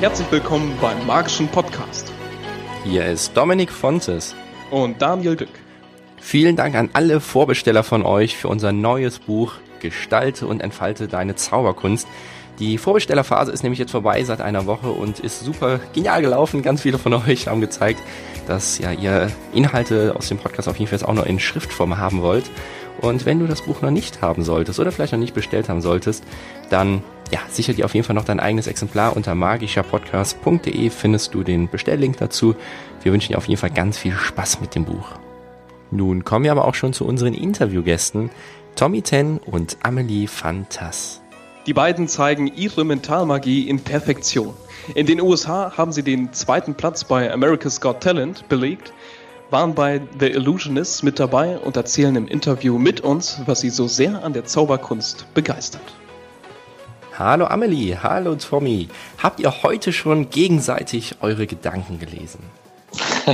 Herzlich willkommen beim Magischen Podcast. Hier ist Dominik Fontes und Daniel Dück. Vielen Dank an alle Vorbesteller von euch für unser neues Buch Gestalte und entfalte deine Zauberkunst. Die Vorbestellerphase ist nämlich jetzt vorbei seit einer Woche und ist super genial gelaufen. Ganz viele von euch haben gezeigt, dass ja ihr Inhalte aus dem Podcast auf jeden Fall auch noch in Schriftform haben wollt. Und wenn du das Buch noch nicht haben solltest oder vielleicht noch nicht bestellt haben solltest, dann ja, sicher dir auf jeden Fall noch dein eigenes Exemplar unter magischerpodcast.de findest du den Bestelllink dazu. Wir wünschen dir auf jeden Fall ganz viel Spaß mit dem Buch. Nun kommen wir aber auch schon zu unseren Interviewgästen, Tommy Ten und Amelie Fantas. Die beiden zeigen ihre Mentalmagie in Perfektion. In den USA haben sie den zweiten Platz bei America's Got Talent belegt, waren bei The Illusionists mit dabei und erzählen im Interview mit uns, was sie so sehr an der Zauberkunst begeistert. Hallo Amelie, hallo Tommy. Habt ihr heute schon gegenseitig eure Gedanken gelesen?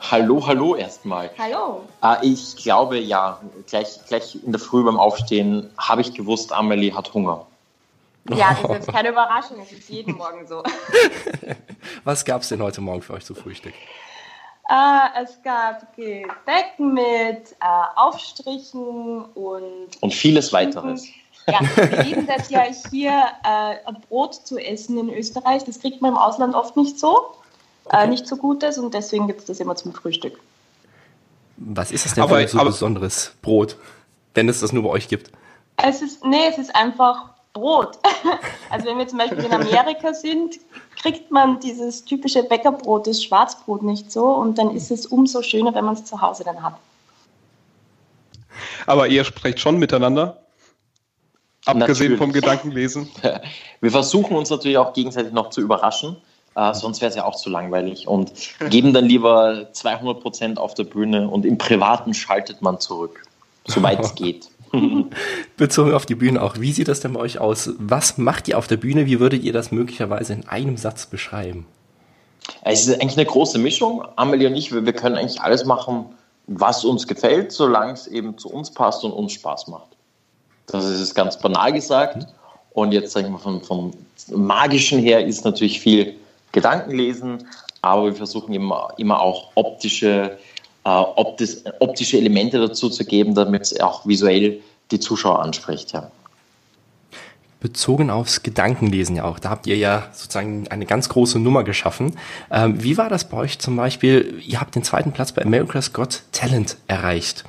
hallo, hallo erstmal. Hallo. Äh, ich glaube ja, gleich, gleich in der Früh beim Aufstehen habe ich gewusst, Amelie hat Hunger. Ja, das ist jetzt keine Überraschung, es ist jeden Morgen so. Was gab es denn heute Morgen für euch zu Frühstück? Äh, es gab Gebäck mit äh, Aufstrichen und. Und vieles weiteres. Ja, wir lieben das ja hier, äh, Brot zu essen in Österreich. Das kriegt man im Ausland oft nicht so, äh, nicht so Gutes und deswegen gibt es das immer zum Frühstück. Was ist das denn aber, für ein so besonderes Brot, wenn es das nur bei euch gibt? Es ist, nee, es ist einfach Brot. Also wenn wir zum Beispiel in Amerika sind, kriegt man dieses typische Bäckerbrot, das Schwarzbrot nicht so und dann ist es umso schöner, wenn man es zu Hause dann hat. Aber ihr sprecht schon miteinander? Abgesehen natürlich. vom Gedankenlesen. Wir versuchen uns natürlich auch gegenseitig noch zu überraschen, äh, sonst wäre es ja auch zu langweilig und geben dann lieber 200 Prozent auf der Bühne und im Privaten schaltet man zurück, soweit es geht. Bezogen auf die Bühne auch, wie sieht das denn bei euch aus? Was macht ihr auf der Bühne? Wie würdet ihr das möglicherweise in einem Satz beschreiben? Es ist eigentlich eine große Mischung. Amelie und ich, wir, wir können eigentlich alles machen, was uns gefällt, solange es eben zu uns passt und uns Spaß macht. Das ist ganz banal gesagt. Und jetzt sagen wir vom, vom Magischen her ist natürlich viel Gedankenlesen, aber wir versuchen immer, immer auch optische, äh, optisch, optische Elemente dazu zu geben, damit es auch visuell die Zuschauer anspricht. Ja. Bezogen aufs Gedankenlesen ja auch, da habt ihr ja sozusagen eine ganz große Nummer geschaffen. Ähm, wie war das bei euch zum Beispiel? Ihr habt den zweiten Platz bei America's Got Talent erreicht.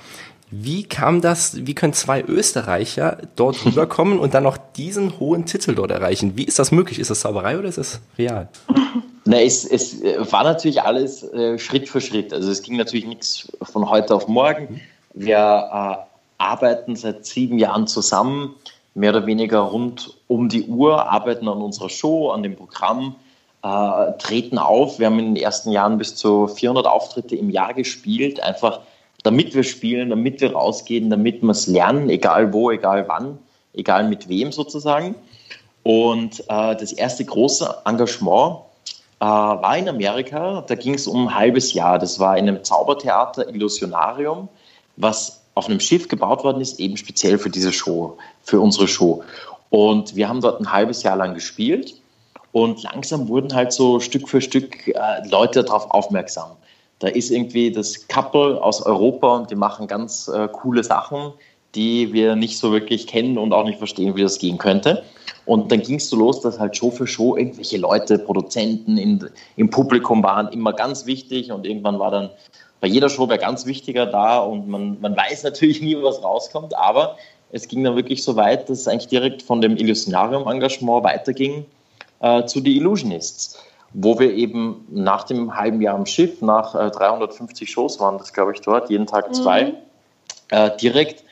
Wie kam das, wie können zwei Österreicher dort rüberkommen und dann noch diesen hohen Titel dort erreichen? Wie ist das möglich? Ist das Zauberei oder ist das real? Na, es, es war natürlich alles äh, Schritt für Schritt. Also es ging natürlich nichts von heute auf morgen. Wir äh, arbeiten seit sieben Jahren zusammen, mehr oder weniger rund um die Uhr, arbeiten an unserer Show, an dem Programm, äh, treten auf. Wir haben in den ersten Jahren bis zu 400 Auftritte im Jahr gespielt, einfach damit wir spielen, damit wir rausgehen, damit wir es lernen, egal wo, egal wann, egal mit wem sozusagen. Und äh, das erste große Engagement äh, war in Amerika. Da ging es um ein halbes Jahr. Das war in einem Zaubertheater Illusionarium, was auf einem Schiff gebaut worden ist, eben speziell für diese Show, für unsere Show. Und wir haben dort ein halbes Jahr lang gespielt. Und langsam wurden halt so Stück für Stück äh, Leute darauf aufmerksam. Da ist irgendwie das Couple aus Europa und die machen ganz äh, coole Sachen, die wir nicht so wirklich kennen und auch nicht verstehen, wie das gehen könnte. Und dann ging es so los, dass halt Show für Show irgendwelche Leute, Produzenten in, im Publikum waren immer ganz wichtig. Und irgendwann war dann bei jeder Show wer ganz wichtiger da. Und man, man weiß natürlich nie, was rauskommt, aber es ging dann wirklich so weit, dass es eigentlich direkt von dem Illusionarium-Engagement weiterging äh, zu The Illusionists. Wo wir eben nach dem halben Jahr am Schiff, nach äh, 350 Shows waren das, glaube ich, dort, jeden Tag zwei, mhm. äh, direkt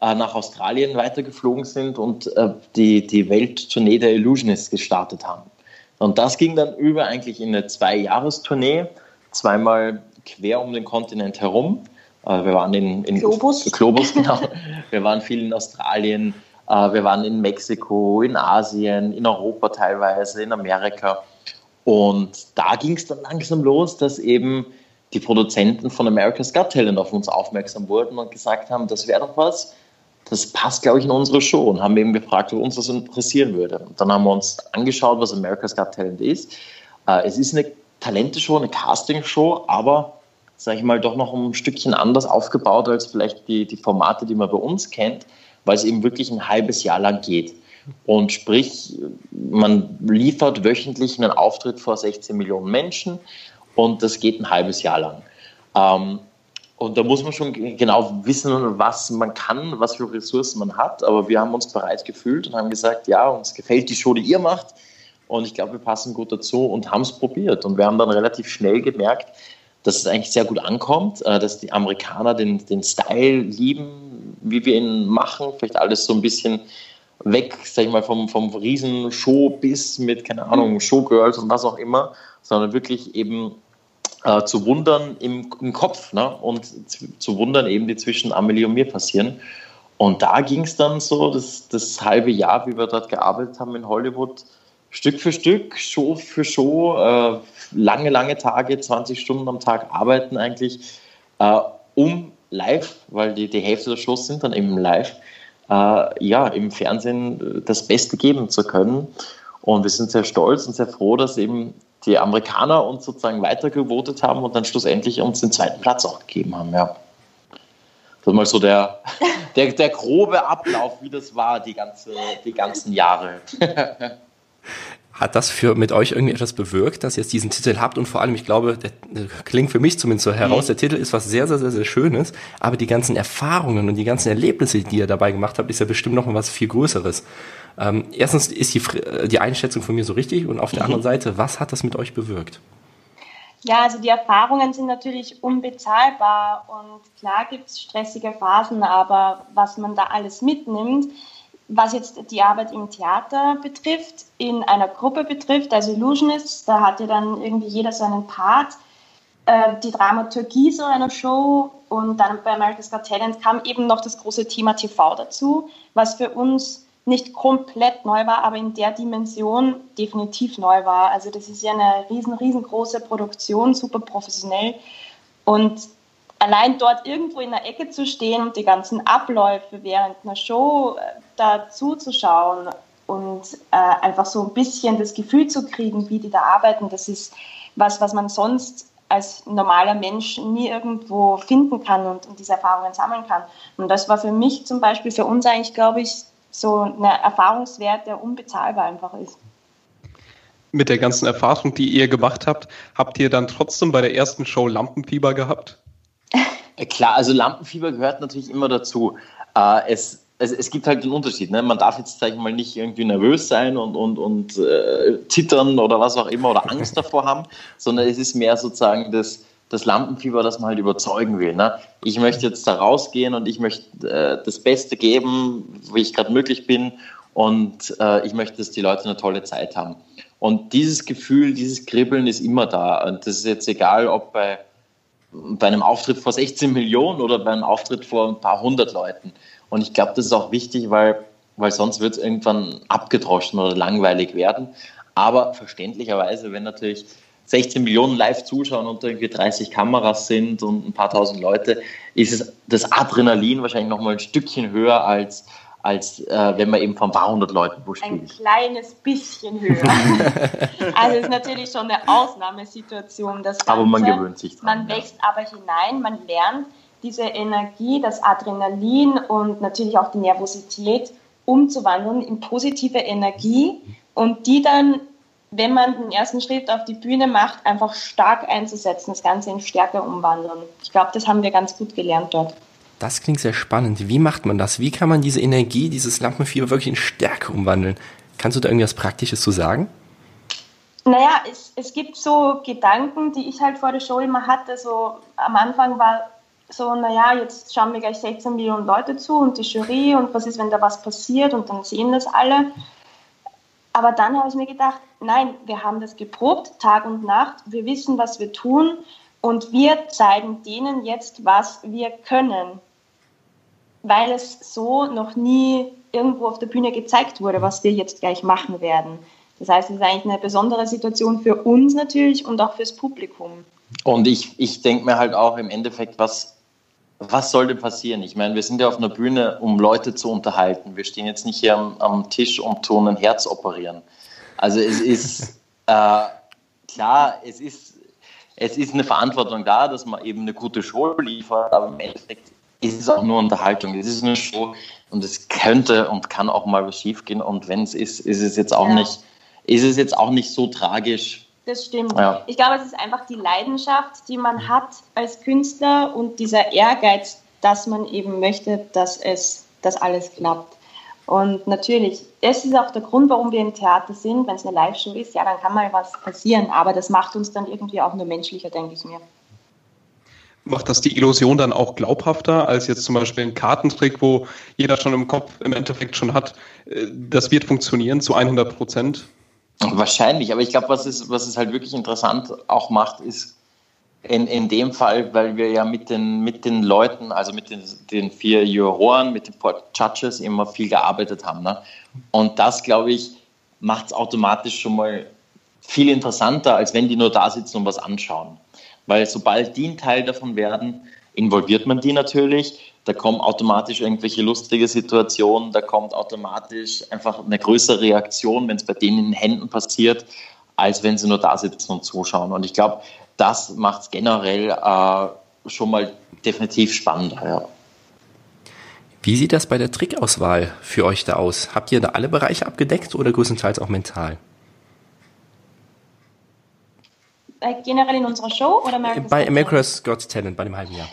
nach Australien weitergeflogen sind und äh, die, die Welttournee der Illusionists gestartet haben. Und das ging dann über eigentlich in eine Zwei-Jahres-Tournee, zweimal quer um den Kontinent herum. Äh, wir waren in, in Globus. Globus, genau. wir waren viel in Australien, äh, wir waren in Mexiko, in Asien, in Europa teilweise, in Amerika. Und da ging es dann langsam los, dass eben die Produzenten von America's Got Talent auf uns aufmerksam wurden und gesagt haben, das wäre doch was. Das passt, glaube ich, in unsere Show und haben eben gefragt, ob uns das interessieren würde. Und dann haben wir uns angeschaut, was America's Got Talent ist. Äh, es ist eine Talente-Show, eine Casting-Show, aber, sage ich mal, doch noch ein Stückchen anders aufgebaut als vielleicht die, die Formate, die man bei uns kennt, weil es eben wirklich ein halbes Jahr lang geht. Und sprich, man liefert wöchentlich einen Auftritt vor 16 Millionen Menschen und das geht ein halbes Jahr lang. Ähm, und da muss man schon genau wissen, was man kann, was für Ressourcen man hat. Aber wir haben uns bereit gefühlt und haben gesagt, ja, uns gefällt die Show, die ihr macht. Und ich glaube, wir passen gut dazu und haben es probiert. Und wir haben dann relativ schnell gemerkt, dass es eigentlich sehr gut ankommt, äh, dass die Amerikaner den, den Style lieben, wie wir ihn machen. Vielleicht alles so ein bisschen weg, sag ich mal, vom, vom riesen Showbiz mit, keine Ahnung, Showgirls und was auch immer, sondern wirklich eben äh, zu wundern im, im Kopf ne? und zu, wundern eben, die zwischen Amelie und mir passieren. Und da ging es dann so, das, das halbe Jahr, wie wir dort gearbeitet haben in Hollywood, Stück für Stück, Show für Show, äh, lange, lange Tage, 20 Stunden am Tag arbeiten eigentlich, äh, um live, weil die, die Hälfte der Shows sind dann eben live, äh, ja, im Fernsehen das Beste geben zu können. Und wir sind sehr stolz und sehr froh, dass eben die Amerikaner uns sozusagen weitergevotet haben und dann schlussendlich uns den zweiten Platz auch gegeben haben. Ja. Das ist mal so der, der, der grobe Ablauf, wie das war, die, ganze, die ganzen Jahre. Hat das für mit euch irgendwie etwas bewirkt, dass ihr jetzt diesen Titel habt? Und vor allem, ich glaube, der, der klingt für mich zumindest so heraus, mhm. der Titel ist was sehr, sehr, sehr, sehr Schönes, aber die ganzen Erfahrungen und die ganzen Erlebnisse, die ihr dabei gemacht habt, ist ja bestimmt noch mal was viel Größeres. Ähm, erstens ist die, die Einschätzung von mir so richtig und auf der mhm. anderen Seite, was hat das mit euch bewirkt? Ja, also die Erfahrungen sind natürlich unbezahlbar und klar gibt es stressige Phasen, aber was man da alles mitnimmt, was jetzt die Arbeit im Theater betrifft, in einer Gruppe betrifft, also Illusionists, da hat ja dann irgendwie jeder seinen Part. Äh, die Dramaturgie so einer Show und dann bei America's Got Talent kam eben noch das große Thema TV dazu, was für uns nicht komplett neu war, aber in der Dimension definitiv neu war. Also das ist ja eine riesen, riesengroße Produktion, super professionell und allein dort irgendwo in der Ecke zu stehen und die ganzen Abläufe während einer Show äh, da zuzuschauen und äh, einfach so ein bisschen das Gefühl zu kriegen, wie die da arbeiten, das ist was, was man sonst als normaler Mensch nie irgendwo finden kann und, und diese Erfahrungen sammeln kann. Und das war für mich zum Beispiel, für uns eigentlich, glaube ich, so ein Erfahrungswert, der unbezahlbar einfach ist. Mit der ganzen Erfahrung, die ihr gemacht habt, habt ihr dann trotzdem bei der ersten Show Lampenfieber gehabt? Äh, klar, also Lampenfieber gehört natürlich immer dazu. Äh, es, es, es gibt halt den Unterschied. Ne? Man darf jetzt, sag ich mal, nicht irgendwie nervös sein und, und, und äh, zittern oder was auch immer oder Angst davor haben, sondern es ist mehr sozusagen das, das Lampenfieber, das man halt überzeugen will. Ne? Ich möchte jetzt da rausgehen und ich möchte äh, das Beste geben, wie ich gerade möglich bin und äh, ich möchte, dass die Leute eine tolle Zeit haben. Und dieses Gefühl, dieses Kribbeln ist immer da. Und das ist jetzt egal, ob bei bei einem Auftritt vor 16 Millionen oder bei einem Auftritt vor ein paar hundert Leuten. Und ich glaube, das ist auch wichtig, weil, weil sonst wird es irgendwann abgedroschen oder langweilig werden. Aber verständlicherweise, wenn natürlich 16 Millionen live zuschauen und irgendwie 30 Kameras sind und ein paar tausend Leute, ist es das Adrenalin wahrscheinlich noch mal ein Stückchen höher als, als äh, wenn man eben von ein paar hundert Leuten wo spielt. Ein kleines bisschen höher. also es ist natürlich schon eine Ausnahmesituation. Das Ganze. aber man gewöhnt sich dran. Man wächst ja. aber hinein, man lernt diese Energie, das Adrenalin und natürlich auch die Nervosität umzuwandeln in positive Energie und die dann, wenn man den ersten Schritt auf die Bühne macht, einfach stark einzusetzen, das Ganze in Stärke umwandeln. Ich glaube, das haben wir ganz gut gelernt dort. Das klingt sehr spannend. Wie macht man das? Wie kann man diese Energie, dieses Lampenfieber wirklich in Stärke umwandeln? Kannst du da irgendwas Praktisches zu sagen? Naja, es, es gibt so Gedanken, die ich halt vor der Show immer hatte. So am Anfang war so, naja, jetzt schauen mir gleich 16 Millionen Leute zu und die Jury und was ist, wenn da was passiert und dann sehen das alle. Aber dann habe ich mir gedacht, nein, wir haben das geprobt, Tag und Nacht, wir wissen, was wir tun und wir zeigen denen jetzt, was wir können weil es so noch nie irgendwo auf der Bühne gezeigt wurde, was wir jetzt gleich machen werden. Das heißt, es ist eigentlich eine besondere Situation für uns natürlich und auch fürs Publikum. Und ich, ich denke mir halt auch im Endeffekt, was, was soll denn passieren? Ich meine, wir sind ja auf einer Bühne, um Leute zu unterhalten. Wir stehen jetzt nicht hier am, am Tisch und tun ein Herz operieren. Also es ist äh, klar, es ist, es ist eine Verantwortung da, dass man eben eine gute Show liefert, aber im Endeffekt ist es auch nur Unterhaltung. Es ist eine Show und es könnte und kann auch mal was schiefgehen. Und wenn es ist, ist es jetzt auch ja. nicht, ist es jetzt auch nicht so tragisch. Das stimmt. Ja. Ich glaube, es ist einfach die Leidenschaft, die man hat als Künstler und dieser Ehrgeiz, dass man eben möchte, dass es, dass alles klappt. Und natürlich, das ist auch der Grund, warum wir im Theater sind. Wenn es eine Live-Show ist, ja, dann kann mal was passieren. Aber das macht uns dann irgendwie auch nur menschlicher, denke ich mir macht das die Illusion dann auch glaubhafter als jetzt zum Beispiel ein Kartentrick, wo jeder schon im Kopf im Endeffekt schon hat, äh, das wird funktionieren zu 100 Prozent? Wahrscheinlich, aber ich glaube, was es, was es halt wirklich interessant auch macht, ist in, in dem Fall, weil wir ja mit den, mit den Leuten, also mit den, den vier Juroren, mit den Judges immer viel gearbeitet haben. Ne? Und das, glaube ich, macht es automatisch schon mal viel interessanter, als wenn die nur da sitzen und was anschauen. Weil sobald die ein Teil davon werden, involviert man die natürlich. Da kommen automatisch irgendwelche lustige Situationen, da kommt automatisch einfach eine größere Reaktion, wenn es bei denen in den Händen passiert, als wenn sie nur da sitzen und zuschauen. Und ich glaube, das macht es generell äh, schon mal definitiv spannender. Ja. Wie sieht das bei der Trickauswahl für euch da aus? Habt ihr da alle Bereiche abgedeckt oder größtenteils auch mental? Äh, generell in unserer Show oder America's Bei America's Got Talent, bei dem halben Jahr.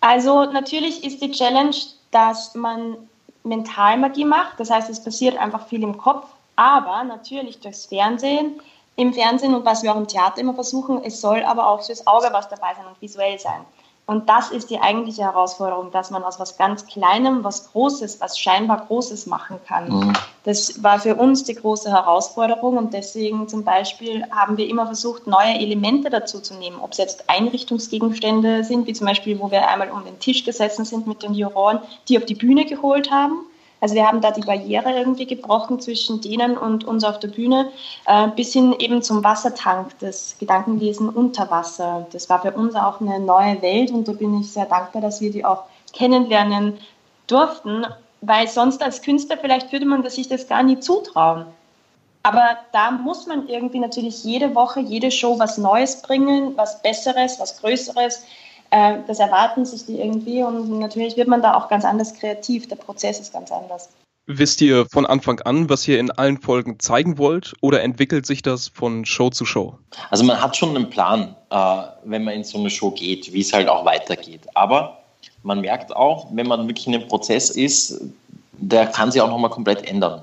Also natürlich ist die Challenge, dass man Mentalmagie macht. Das heißt, es passiert einfach viel im Kopf. Aber natürlich durchs Fernsehen, im Fernsehen und was wir auch im Theater immer versuchen, es soll aber auch fürs Auge was dabei sein und visuell sein. Und das ist die eigentliche Herausforderung, dass man aus was ganz Kleinem was Großes, was scheinbar Großes machen kann. Mhm. Das war für uns die große Herausforderung und deswegen zum Beispiel haben wir immer versucht, neue Elemente dazu zu nehmen. Ob es jetzt Einrichtungsgegenstände sind, wie zum Beispiel, wo wir einmal um den Tisch gesessen sind mit den Juroren, die auf die Bühne geholt haben also wir haben da die Barriere irgendwie gebrochen zwischen denen und uns auf der Bühne, äh, bis hin eben zum Wassertank, das Gedankenlesen unter Wasser. Das war für uns auch eine neue Welt und da bin ich sehr dankbar, dass wir die auch kennenlernen durften, weil sonst als Künstler vielleicht würde man sich das gar nie zutrauen. Aber da muss man irgendwie natürlich jede Woche, jede Show was Neues bringen, was Besseres, was Größeres, äh, das erwarten sich die irgendwie und natürlich wird man da auch ganz anders kreativ. Der Prozess ist ganz anders. Wisst ihr von Anfang an, was ihr in allen Folgen zeigen wollt oder entwickelt sich das von Show zu Show? Also man hat schon einen Plan, äh, wenn man in so eine Show geht, wie es halt auch weitergeht. Aber man merkt auch, wenn man wirklich in einem Prozess ist, der kann sich auch nochmal komplett ändern.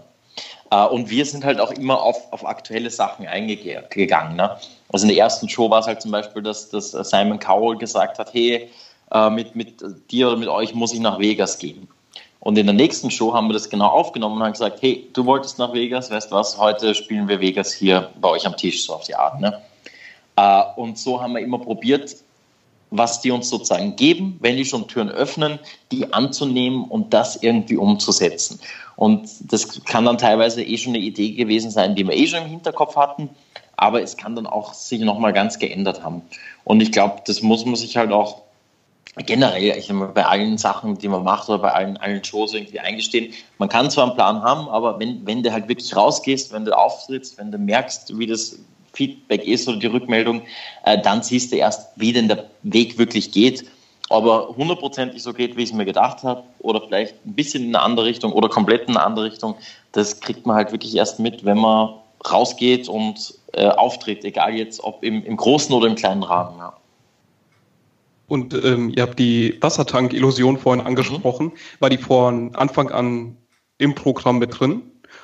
Äh, und wir sind halt auch immer auf, auf aktuelle Sachen eingegangen. Ne? Also in der ersten Show war es halt zum Beispiel, dass, dass Simon Cowell gesagt hat, hey, äh, mit, mit dir oder mit euch muss ich nach Vegas gehen. Und in der nächsten Show haben wir das genau aufgenommen und haben gesagt, hey, du wolltest nach Vegas, weißt was, heute spielen wir Vegas hier bei euch am Tisch, so auf die Art. Ne? Äh, und so haben wir immer probiert, was die uns sozusagen geben, wenn die schon Türen öffnen, die anzunehmen und das irgendwie umzusetzen. Und das kann dann teilweise eh schon eine Idee gewesen sein, die wir eh schon im Hinterkopf hatten, aber es kann dann auch sich nochmal ganz geändert haben. Und ich glaube, das muss man sich halt auch generell ich meine, bei allen Sachen, die man macht oder bei allen, allen Shows irgendwie eingestehen. Man kann zwar einen Plan haben, aber wenn, wenn du halt wirklich rausgehst, wenn du auftrittst, wenn du merkst, wie das Feedback ist oder die Rückmeldung, äh, dann siehst du erst, wie denn der Weg wirklich geht. Aber hundertprozentig so geht, wie ich es mir gedacht habe, oder vielleicht ein bisschen in eine andere Richtung oder komplett in eine andere Richtung, das kriegt man halt wirklich erst mit, wenn man rausgeht und äh, auftritt, egal jetzt ob im, im großen oder im kleinen Rahmen. Ja. Und ähm, ihr habt die Wassertank-Illusion vorhin angesprochen. Mhm. War die von Anfang an im Programm mit drin?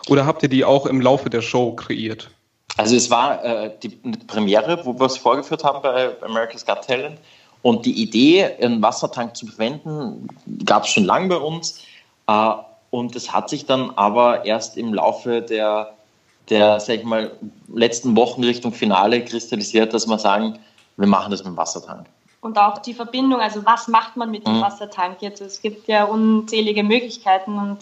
Oder habt ihr die auch im Laufe der Show kreiert? Also es war äh, die Premiere, wo wir es vorgeführt haben bei America's Got Talent. Und die Idee, einen Wassertank zu verwenden, gab es schon lange bei uns. Äh, und es hat sich dann aber erst im Laufe der, der sag ich mal, letzten Wochen Richtung Finale kristallisiert, dass wir sagen, wir machen das mit dem Wassertank. Und auch die Verbindung, also was macht man mit dem mhm. Wassertank jetzt? Es gibt ja unzählige Möglichkeiten und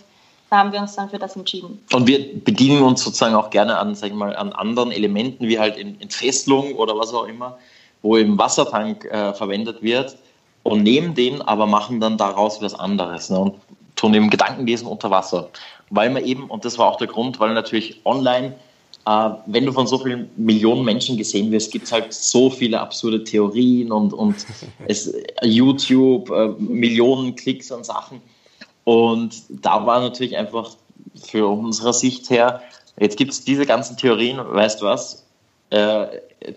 da haben wir uns dann für das entschieden. Und wir bedienen uns sozusagen auch gerne an, sag ich mal, an anderen Elementen, wie halt in Entfesselung oder was auch immer, wo eben Wassertank äh, verwendet wird. und nehmen den, aber machen dann daraus was anderes ne? und tun eben Gedankenlesen unter Wasser. Weil man eben, und das war auch der Grund, weil natürlich online, äh, wenn du von so vielen Millionen Menschen gesehen wirst, gibt es halt so viele absurde Theorien und, und es, YouTube, äh, Millionen Klicks und Sachen. Und da war natürlich einfach für unsere Sicht her, jetzt gibt es diese ganzen Theorien, weißt du was, äh,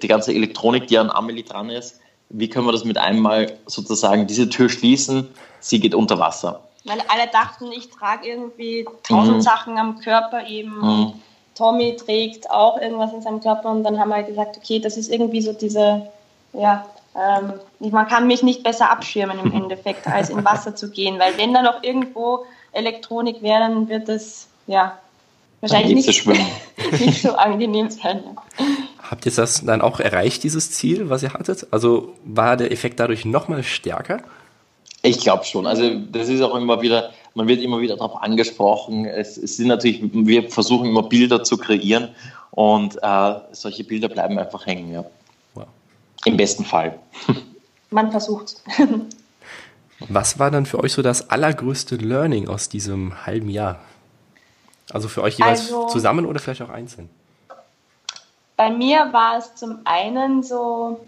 die ganze Elektronik, die an Amelie dran ist, wie können wir das mit einmal sozusagen diese Tür schließen? Sie geht unter Wasser. Weil alle dachten, ich trage irgendwie tausend mhm. Sachen am Körper eben. Mhm. Tommy trägt auch irgendwas in seinem Körper und dann haben wir halt gesagt, okay, das ist irgendwie so diese, ja, ähm, man kann mich nicht besser abschirmen im Endeffekt, als im Wasser zu gehen, weil wenn da noch irgendwo Elektronik wäre, dann wird es, ja, wahrscheinlich nicht, nicht so angenehm sein. Habt ihr das dann auch erreicht, dieses Ziel, was ihr hattet? Also war der Effekt dadurch nochmal stärker? Ich glaube schon. Also das ist auch immer wieder, man wird immer wieder darauf angesprochen. Es, es, sind natürlich, wir versuchen immer Bilder zu kreieren und äh, solche Bilder bleiben einfach hängen, ja. Im besten Fall. Man versucht. Was war dann für euch so das allergrößte Learning aus diesem halben Jahr? Also für euch jeweils also, zusammen oder vielleicht auch einzeln? bei mir war es zum einen so,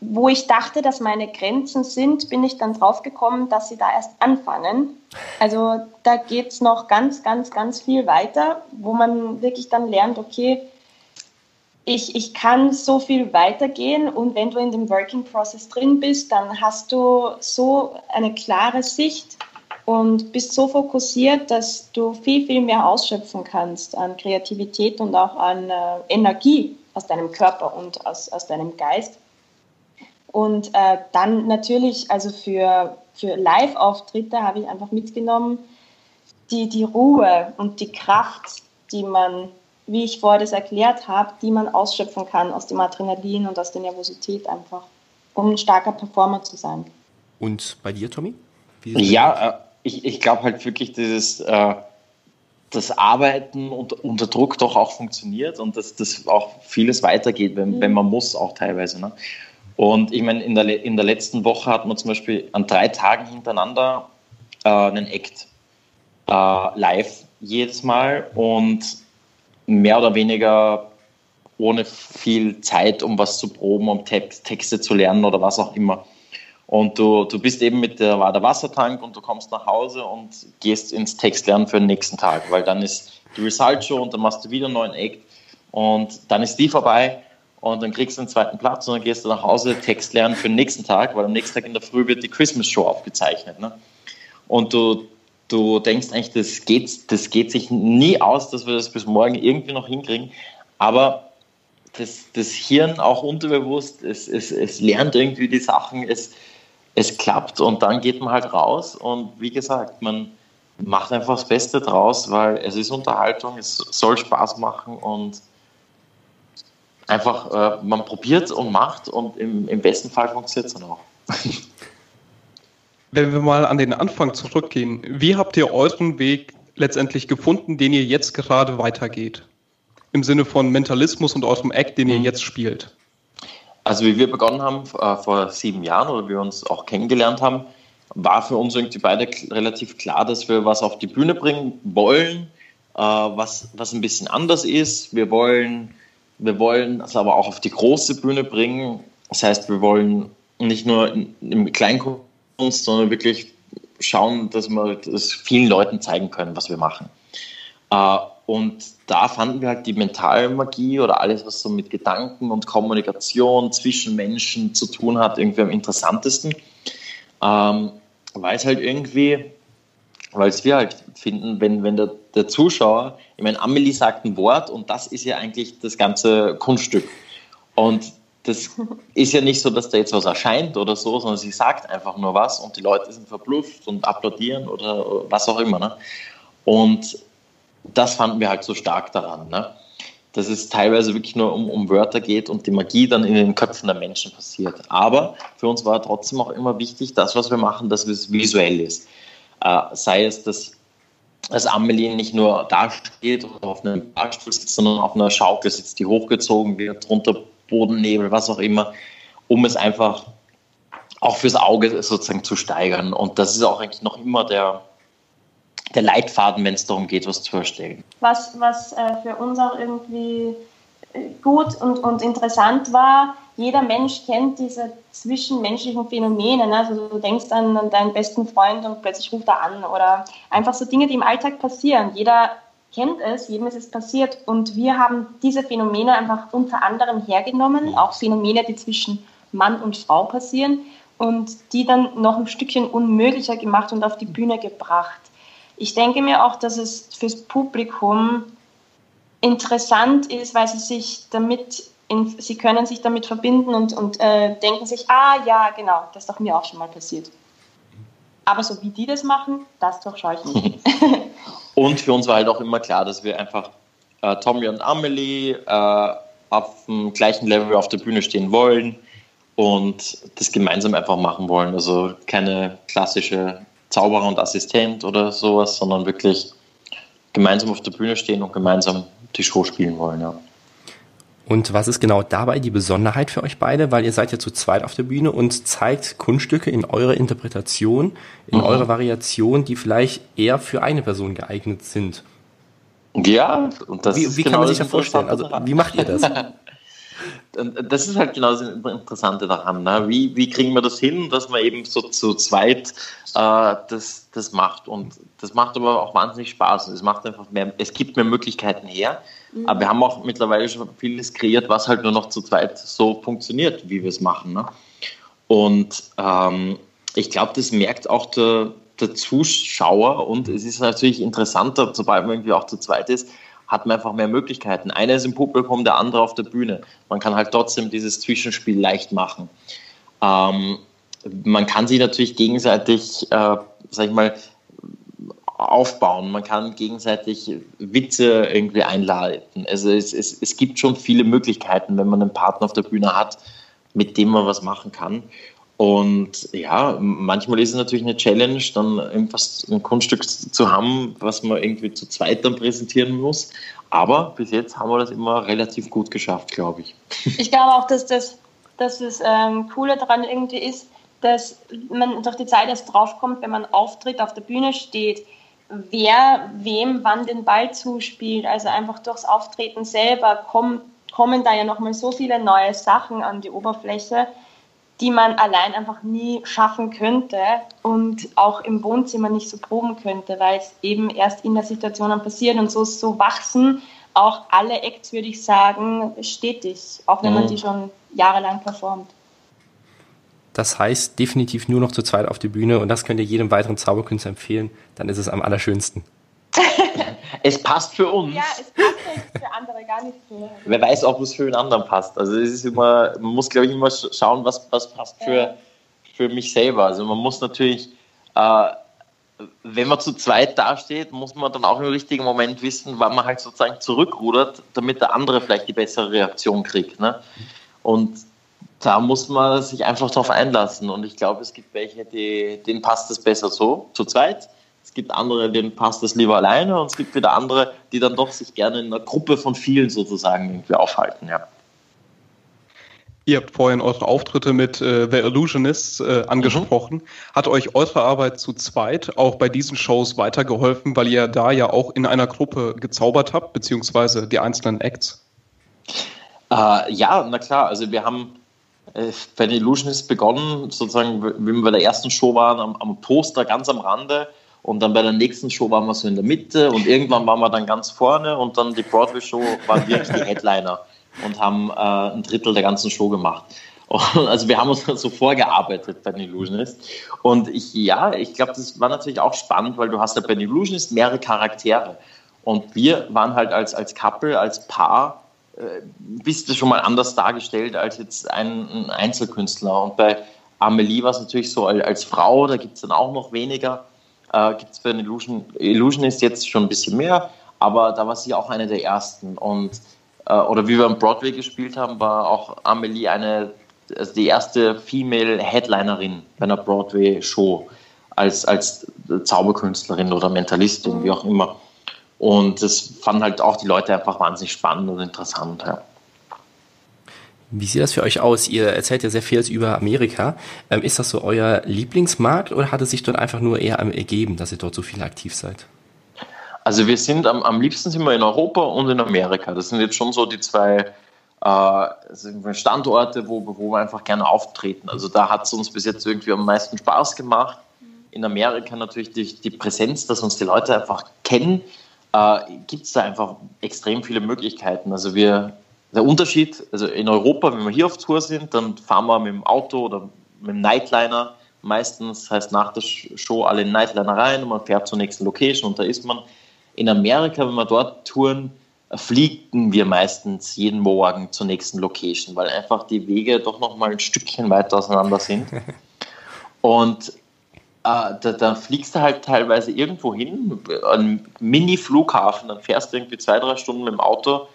wo ich dachte, dass meine Grenzen sind, bin ich dann drauf gekommen, dass sie da erst anfangen. Also da geht es noch ganz, ganz, ganz viel weiter, wo man wirklich dann lernt, okay, ich, ich kann so viel weitergehen und wenn du in dem Working Process drin bist, dann hast du so eine klare Sicht und bist so fokussiert, dass du viel, viel mehr ausschöpfen kannst an Kreativität und auch an äh, Energie aus deinem Körper und aus, aus deinem Geist. Und äh, dann natürlich, also für, für Live-Auftritte habe ich einfach mitgenommen, die, die Ruhe und die Kraft, die man, wie ich vorher das erklärt habe, die man ausschöpfen kann aus dem Adrenalin und aus der Nervosität einfach, um ein starker Performer zu sein. Und bei dir, Tommy? ja, ich, ich glaube halt wirklich, dieses, äh, das Arbeiten unter, unter Druck doch auch funktioniert und dass das auch vieles weitergeht, wenn, mhm. wenn man muss, auch teilweise. Ne? Und ich meine, in der, in der letzten Woche hat man zum Beispiel an drei Tagen hintereinander äh, einen Act äh, live jedes Mal und mehr oder weniger ohne viel Zeit, um was zu proben, um Text, Texte zu lernen oder was auch immer. Und du, du bist eben mit der, war der Wassertank und du kommst nach Hause und gehst ins Textlernen für den nächsten Tag, weil dann ist die Result Show und dann machst du wieder einen neuen Act und dann ist die vorbei und dann kriegst du den zweiten Platz und dann gehst du nach Hause Text lernen für den nächsten Tag, weil am nächsten Tag in der Früh wird die Christmas Show aufgezeichnet. Ne? Und du, du denkst eigentlich, das geht, das geht sich nie aus, dass wir das bis morgen irgendwie noch hinkriegen, aber das, das Hirn auch unterbewusst, es, es, es lernt irgendwie die Sachen, es, es klappt und dann geht man halt raus und wie gesagt, man macht einfach das Beste draus, weil es ist Unterhaltung, es soll Spaß machen und einfach, äh, man probiert und macht und im, im besten Fall funktioniert es dann auch. Wenn wir mal an den Anfang zurückgehen, wie habt ihr euren Weg letztendlich gefunden, den ihr jetzt gerade weitergeht? Im Sinne von Mentalismus und eurem Act, den ihr mhm. jetzt spielt? Also wie wir begonnen haben äh, vor sieben Jahren oder wir uns auch kennengelernt haben, war für uns irgendwie beide relativ klar, dass wir was auf die Bühne bringen wollen, äh, was, was ein bisschen anders ist. Wir wollen, wir wollen es aber auch auf die große Bühne bringen. Das heißt, wir wollen nicht nur im Kleinkunst, sondern wirklich schauen, dass wir das vielen Leuten zeigen können, was wir machen. Äh, und da fanden wir halt die Mentalmagie oder alles, was so mit Gedanken und Kommunikation zwischen Menschen zu tun hat, irgendwie am interessantesten. Ähm, weil es halt irgendwie, weil es wir halt finden, wenn, wenn der, der Zuschauer, ich meine, Amelie sagt ein Wort und das ist ja eigentlich das ganze Kunststück. Und das ist ja nicht so, dass da jetzt was erscheint oder so, sondern sie sagt einfach nur was und die Leute sind verblüfft und applaudieren oder was auch immer. Ne? Und das fanden wir halt so stark daran, ne? dass es teilweise wirklich nur um, um Wörter geht und die Magie dann in den Köpfen der Menschen passiert. Aber für uns war trotzdem auch immer wichtig, das, was wir machen, dass es visuell ist. Äh, sei es, dass, dass Amelie nicht nur da steht oder auf einem Barstuhl sitzt, sondern auf einer Schaukel sitzt, die hochgezogen wird, drunter Bodennebel, was auch immer, um es einfach auch fürs Auge sozusagen zu steigern. Und das ist auch eigentlich noch immer der, der Leitfaden, wenn es darum geht, was zu erstellen. Was, was äh, für uns auch irgendwie äh, gut und, und interessant war, jeder Mensch kennt diese zwischenmenschlichen Phänomene. Ne? Also du denkst an, an deinen besten Freund und plötzlich ruft er an oder einfach so Dinge, die im Alltag passieren. Jeder kennt es, jedem ist es passiert und wir haben diese Phänomene einfach unter anderem hergenommen, auch Phänomene, die zwischen Mann und Frau passieren und die dann noch ein Stückchen unmöglicher gemacht und auf die Bühne gebracht. Ich denke mir auch, dass es fürs Publikum interessant ist, weil sie sich damit, in, sie können sich damit verbinden und, und äh, denken sich, ah ja, genau, das ist doch mir auch schon mal passiert. Aber so wie die das machen, das durchschaue ich nicht. und für uns war halt auch immer klar, dass wir einfach äh, Tommy und Amelie äh, auf dem gleichen Level auf der Bühne stehen wollen und das gemeinsam einfach machen wollen. Also keine klassische Zauberer und Assistent oder sowas, sondern wirklich gemeinsam auf der Bühne stehen und gemeinsam die Show spielen wollen, ja. Und was ist genau dabei die Besonderheit für euch beide? Weil ihr seid ja zu zweit auf der Bühne und zeigt Kunststücke in eurer Interpretation, in mhm. eurer Variation, die vielleicht eher für eine Person geeignet sind. Ja, und das wie, wie genau kann man sich das vorstellen? Also, wie macht ihr das? das ist halt genau das Interessante daran. Ne? Wie, wie kriegen wir das hin, dass man eben so zu zweit äh, das, das macht? Und das macht aber auch wahnsinnig Spaß. Es macht einfach mehr, es gibt mehr Möglichkeiten her. Aber wir haben auch mittlerweile schon vieles kreiert, was halt nur noch zu zweit so funktioniert, wie wir es machen. Ne? Und ähm, ich glaube, das merkt auch der, der Zuschauer und es ist natürlich interessanter, sobald man irgendwie auch zu zweit ist, hat man einfach mehr Möglichkeiten. Einer ist im Publikum, der andere auf der Bühne. Man kann halt trotzdem dieses Zwischenspiel leicht machen. Ähm, man kann sich natürlich gegenseitig, äh, sag ich mal, aufbauen. Man kann gegenseitig Witze irgendwie einleiten. Also es, es, es gibt schon viele Möglichkeiten, wenn man einen Partner auf der Bühne hat, mit dem man was machen kann. Und ja, manchmal ist es natürlich eine Challenge, dann irgendwas, ein Kunststück zu haben, was man irgendwie zu zweit dann präsentieren muss. Aber bis jetzt haben wir das immer relativ gut geschafft, glaube ich. Ich glaube auch, dass das, dass das ähm, Coole daran irgendwie ist, dass man durch die Zeit erst draufkommt, wenn man auftritt, auf der Bühne steht, wer wem wann den Ball zuspielt. Also einfach durchs Auftreten selber kommen, kommen da ja nochmal so viele neue Sachen an die Oberfläche die man allein einfach nie schaffen könnte und auch im Wohnzimmer nicht so proben könnte, weil es eben erst in der Situation dann passiert und so, so wachsen auch alle Acts, würde ich sagen, stetig, auch wenn mhm. man die schon jahrelang performt. Das heißt definitiv nur noch zu zweit auf die Bühne und das könnt ihr jedem weiteren Zauberkünstler empfehlen, dann ist es am allerschönsten. es passt für uns. Ja, es passt für andere gar nicht so. Wer weiß auch, was für den anderen passt. Also es ist immer, man muss, glaube ich, immer schauen, was, was passt für, für mich selber. Also man muss natürlich, äh, wenn man zu zweit dasteht, muss man dann auch im richtigen Moment wissen, wann man halt sozusagen zurückrudert, damit der andere vielleicht die bessere Reaktion kriegt. Ne? Und da muss man sich einfach darauf einlassen. Und ich glaube, es gibt welche, die, denen passt es besser so, zu zweit. Es gibt andere, denen passt das lieber alleine und es gibt wieder andere, die dann doch sich gerne in einer Gruppe von vielen sozusagen irgendwie aufhalten, ja. Ihr habt vorhin eure Auftritte mit äh, The Illusionists äh, angesprochen. Mhm. Hat euch eure Arbeit zu zweit auch bei diesen Shows weitergeholfen, weil ihr da ja auch in einer Gruppe gezaubert habt, beziehungsweise die einzelnen Acts? Äh, ja, na klar. Also wir haben äh, bei The Illusionists begonnen, sozusagen, wie wir bei der ersten Show waren, am, am Poster ganz am Rande und dann bei der nächsten Show waren wir so in der Mitte und irgendwann waren wir dann ganz vorne und dann die Broadway-Show waren wirklich die Headliner und haben äh, ein Drittel der ganzen Show gemacht. Und also wir haben uns so vorgearbeitet bei den Illusionist. Und ich, ja, ich glaube, das war natürlich auch spannend, weil du hast ja bei den Illusionist mehrere Charaktere. Und wir waren halt als, als Couple, als Paar, bist du schon mal anders dargestellt als jetzt ein, ein Einzelkünstler. Und bei Amelie war es natürlich so als, Frau, da gibt es dann auch noch weniger äh, gibt es bei den Illusion, Illusionist jetzt schon ein bisschen mehr, aber da war sie auch eine der ersten. Und, äh, oder wie wir am Broadway gespielt haben, war auch Amelie eine, also die erste Female Headlinerin bei einer Broadway-Show als, als Zauberkünstlerin oder Mentalistin, wie auch immer. Und das fanden halt auch die Leute einfach wahnsinnig spannend und interessant. Ja. Wie sieht das für euch aus? Ihr erzählt ja sehr viel über Amerika. Ähm, ist das so euer Lieblingsmarkt oder hat es sich dort einfach nur eher ergeben, dass ihr dort so viel aktiv seid? Also wir sind am, am liebsten sind wir in Europa und in Amerika. Das sind jetzt schon so die zwei äh, Standorte, wo, wo wir einfach gerne auftreten. Also da hat es uns bis jetzt irgendwie am meisten Spaß gemacht. In Amerika natürlich die, die Präsenz, dass uns die Leute einfach kennen, äh, gibt es da einfach extrem viele Möglichkeiten. Also wir der Unterschied, also in Europa, wenn wir hier auf Tour sind, dann fahren wir mit dem Auto oder mit dem Nightliner meistens, heißt nach der Show alle in Nightliner rein und man fährt zur nächsten Location und da ist man. In Amerika, wenn wir dort touren, fliegen wir meistens jeden Morgen zur nächsten Location, weil einfach die Wege doch noch mal ein Stückchen weiter auseinander sind. Und da, da, fliegst du halt teilweise irgendwo hin, einen Mini-Flughafen, dann fährst du irgendwie zwei, drei Stunden mit dem Auto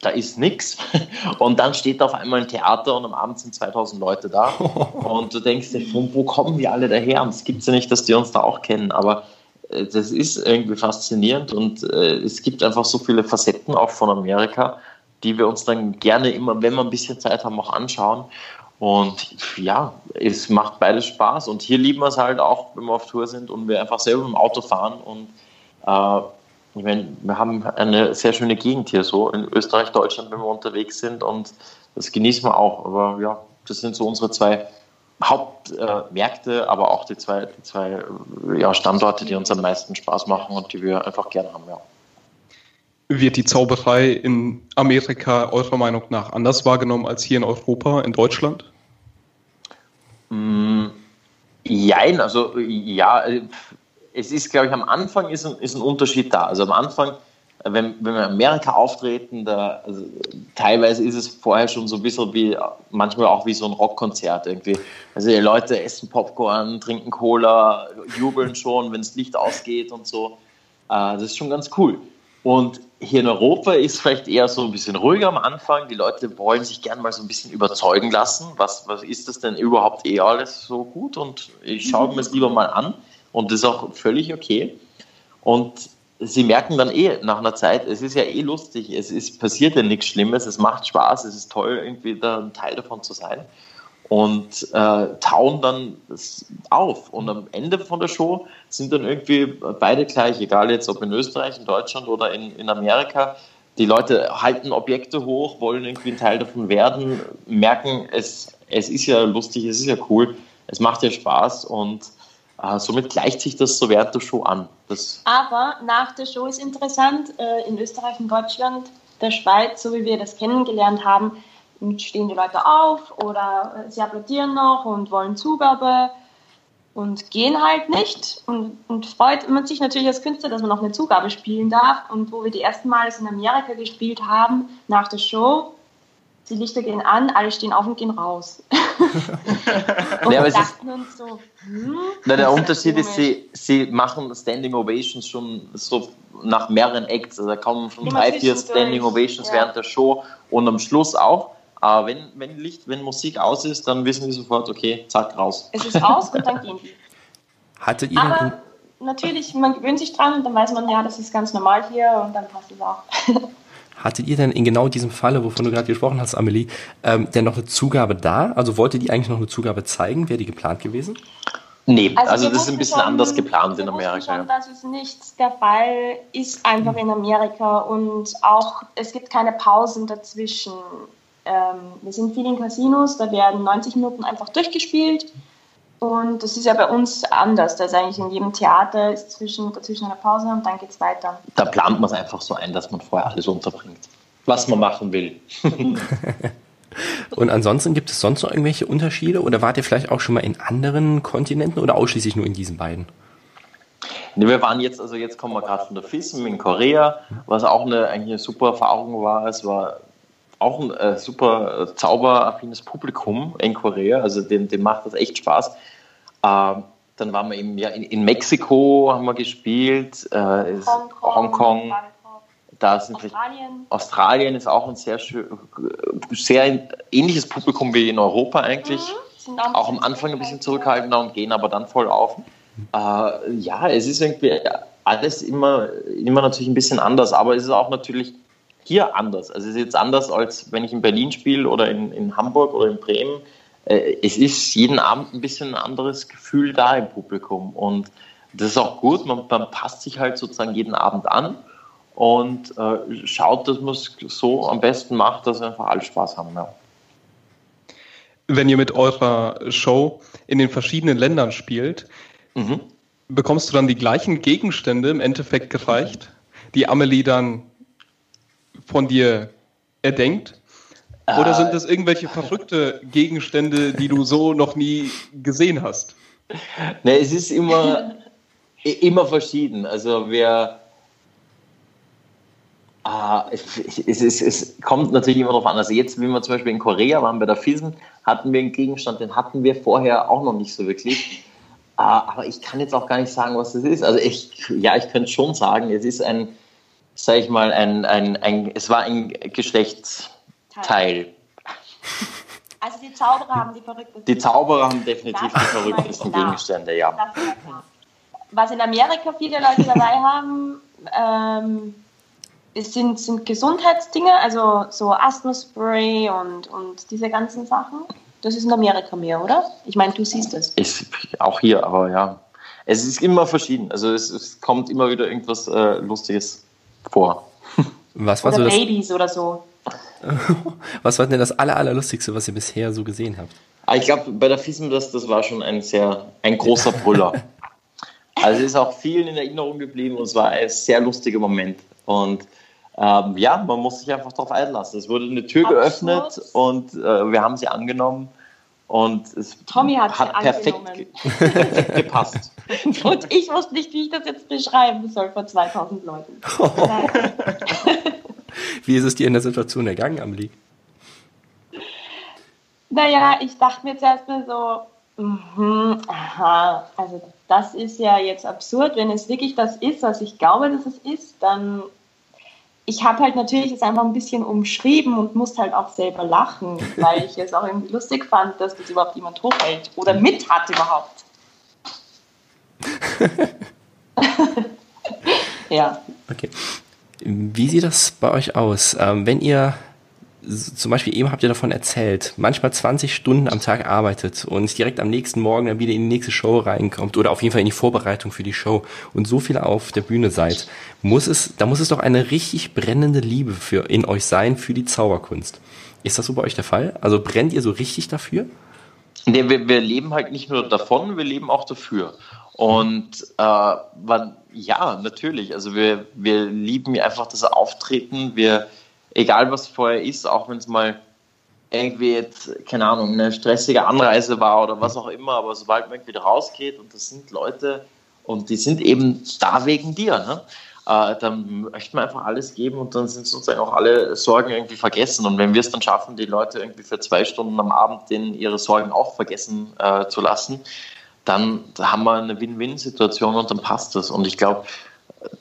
da ist nichts. Und dann steht da auf einmal ein Theater und am Abend sind 2000 Leute da. Und du denkst dir, von wo kommen die alle daher? Und es gibt ja nicht, dass die uns da auch kennen. Aber äh, das ist irgendwie faszinierend und äh, es gibt einfach so viele Facetten auch von Amerika, die wir uns dann gerne immer, wenn wir ein bisschen Zeit haben, auch anschauen. Und ja, es macht beides Spaß. Und hier lieben wir es halt auch, wenn wir auf Tour sind und wir einfach selber im Auto fahren und äh, ich meine, wir haben eine sehr schöne Gegend hier so in Österreich, Deutschland, wenn wir unterwegs sind und das genießen wir auch. Aber ja, das sind so unsere zwei Hauptmärkte, äh, aber auch die zwei, die zwei ja, Standorte, die uns am meisten Spaß machen und die wir einfach gerne haben. Ja. Wird die Zauberei in Amerika eurer Meinung nach anders wahrgenommen als hier in Europa, in Deutschland? Mm, jein, also ja, es ist, glaube ich, am Anfang ist ein, ist ein Unterschied da. Also am Anfang, wenn, wenn wir in Amerika auftreten, da, also teilweise ist es vorher schon so ein bisschen wie, manchmal auch wie so ein Rockkonzert irgendwie. Also die Leute essen Popcorn, trinken Cola, jubeln schon, wenn das Licht ausgeht und so. Äh, das ist schon ganz cool. Und hier in Europa ist vielleicht eher so ein bisschen ruhiger am Anfang. Die Leute wollen sich gerne mal so ein bisschen überzeugen lassen. Was, was ist das denn überhaupt eh alles so gut? Und ich schaue mir es lieber mal an. Und das ist auch völlig okay. Und sie merken dann eh nach einer Zeit, es ist ja eh lustig, es ist, passiert ja nichts Schlimmes, es macht Spaß, es ist toll, irgendwie da ein Teil davon zu sein. Und äh, tauen dann auf. Und am Ende von der Show sind dann irgendwie beide gleich, egal jetzt ob in Österreich, in Deutschland oder in, in Amerika. Die Leute halten Objekte hoch, wollen irgendwie ein Teil davon werden, merken, es, es ist ja lustig, es ist ja cool, es macht ja Spaß und äh, somit gleicht sich das so während der Show an. Das Aber nach der Show ist interessant, äh, in Österreich, in Deutschland, der Schweiz, so wie wir das kennengelernt haben, stehen die Leute auf oder äh, sie applaudieren noch und wollen Zugabe und gehen halt nicht. Und, und freut man sich natürlich als Künstler, dass man noch eine Zugabe spielen darf. Und wo wir die ersten Mal in Amerika gespielt haben, nach der Show, die Lichter gehen an, alle stehen auf und gehen raus. und ja, wir dachten uns so, hm, na, der Unterschied ist, sie, sie machen Standing Ovations schon so nach mehreren Acts. Also da kommen schon drei, vier Standing Ovations ja. während der Show und am Schluss auch. Aber wenn, wenn Licht, wenn Musik aus ist, dann wissen die sofort, okay, zack, raus. Es ist aus und dann gehen die. Hattet ihr Aber natürlich, man gewöhnt sich dran und dann weiß man, ja, das ist ganz normal hier und dann passt es auch. Hattet ihr denn in genau diesem Falle, wovon du gerade gesprochen hast, Amelie, ähm, denn noch eine Zugabe da? Also wolltet ihr eigentlich noch eine Zugabe zeigen? Wäre die geplant gewesen? Nee, also, also das ist ein bisschen schon, anders geplant in Amerika. Schon, dass es nicht der Fall ist einfach in Amerika und auch es gibt keine Pausen dazwischen. Ähm, wir sind viel in Casinos, da werden 90 Minuten einfach durchgespielt und das ist ja bei uns anders. Da ist eigentlich in jedem Theater ist zwischen, dazwischen eine Pause und dann geht es weiter. Da plant man es einfach so ein, dass man vorher alles unterbringt, was man machen will. und ansonsten gibt es sonst noch irgendwelche Unterschiede oder wart ihr vielleicht auch schon mal in anderen Kontinenten oder ausschließlich nur in diesen beiden? Nee, wir waren jetzt, also jetzt kommen wir gerade von der FISM in Korea, was auch eine, eigentlich eine super Erfahrung war. Es war auch ein äh, super zauberaffines Publikum in Korea, also dem, dem macht das echt Spaß. Ähm, dann waren wir eben ja in, in Mexiko haben wir gespielt, äh, Hongkong, Hongkong da sind Australien. Australien ist auch ein sehr sehr ähnliches Publikum wie in Europa eigentlich. Mhm, auch, auch am Anfang ein bisschen zurückhaltender und gehen aber dann voll auf. Äh, ja, es ist irgendwie alles immer, immer natürlich ein bisschen anders, aber es ist auch natürlich hier anders. Also es ist jetzt anders, als wenn ich in Berlin spiele oder in, in Hamburg oder in Bremen. Äh, es ist jeden Abend ein bisschen ein anderes Gefühl da im Publikum. Und das ist auch gut. Man, man passt sich halt sozusagen jeden Abend an und äh, schaut, dass man es so am besten macht, dass einfach alle Spaß haben. Ja. Wenn ihr mit eurer Show in den verschiedenen Ländern spielt, mhm. bekommst du dann die gleichen Gegenstände im Endeffekt gereicht, die Amelie dann von dir erdenkt? Oder sind das irgendwelche verrückte Gegenstände, die du so noch nie gesehen hast? Ne, es ist immer, immer verschieden. Also wir, ah, es, es, es, kommt natürlich immer darauf an. Also jetzt, wie wir zum Beispiel in Korea waren bei der FISM, hatten wir einen Gegenstand, den hatten wir vorher auch noch nicht so wirklich. Ah, aber ich kann jetzt auch gar nicht sagen, was das ist. Also ich, ja, ich könnte schon sagen, es ist ein, sage ich mal, ein, ein, ein, es war ein Geschlechtsteil. Also die Zauberer haben die verrücktesten. Die Zauberer haben definitiv die verrücktesten Gegenstände, ja. Was in Amerika viele Leute dabei haben, ähm, sind, sind Gesundheitsdinge, also so Asthma-Spray und, und diese ganzen Sachen. Das ist in Amerika mehr, oder? Ich meine, du siehst es. Auch hier, aber ja. Es ist immer verschieden. Also es, es kommt immer wieder irgendwas äh, Lustiges vor. Was war oder so Babys oder so. was war denn das aller, allerlustigste, was ihr bisher so gesehen habt? Ah, ich glaube, bei der FISM, das, das war schon ein sehr, ein großer Brüller. also es ist auch vielen in Erinnerung geblieben und es war ein sehr lustiger Moment. Und ähm, ja, man muss sich einfach darauf einlassen. Es wurde eine Tür Absurd. geöffnet und äh, wir haben sie angenommen. Und es Tommy hat, hat perfekt, perfekt gepasst. Und ich wusste nicht, wie ich das jetzt beschreiben soll vor 2000 Leuten. wie ist es dir in der Situation ergangen, Amelie? Naja, ich dachte mir zuerst mal so, mh, aha, also das ist ja jetzt absurd. Wenn es wirklich das ist, was ich glaube, dass es ist, dann ich habe halt natürlich es einfach ein bisschen umschrieben und musste halt auch selber lachen, weil ich es auch irgendwie lustig fand, dass das überhaupt jemand hochhält oder mit hat überhaupt. ja. Okay. Wie sieht das bei euch aus? Ähm, wenn ihr zum Beispiel eben habt ihr davon erzählt, manchmal 20 Stunden am Tag arbeitet und direkt am nächsten Morgen dann wieder in die nächste Show reinkommt oder auf jeden Fall in die Vorbereitung für die Show und so viel auf der Bühne seid, muss es, da muss es doch eine richtig brennende Liebe für, in euch sein für die Zauberkunst. Ist das so bei euch der Fall? Also brennt ihr so richtig dafür? Nee, wir, wir leben halt nicht nur davon, wir leben auch dafür. Und äh, man, ja, natürlich. Also wir, wir lieben einfach das Auftreten. Wir, egal was vorher ist, auch wenn es mal irgendwie jetzt, keine Ahnung, eine stressige Anreise war oder was auch immer, aber sobald man wieder rausgeht und das sind Leute und die sind eben da wegen dir, ne? Äh, dann möchte man einfach alles geben und dann sind sozusagen auch alle Sorgen irgendwie vergessen. Und wenn wir es dann schaffen, die Leute irgendwie für zwei Stunden am Abend denen ihre Sorgen auch vergessen äh, zu lassen, dann haben wir eine Win-Win-Situation und dann passt das. Und ich glaube,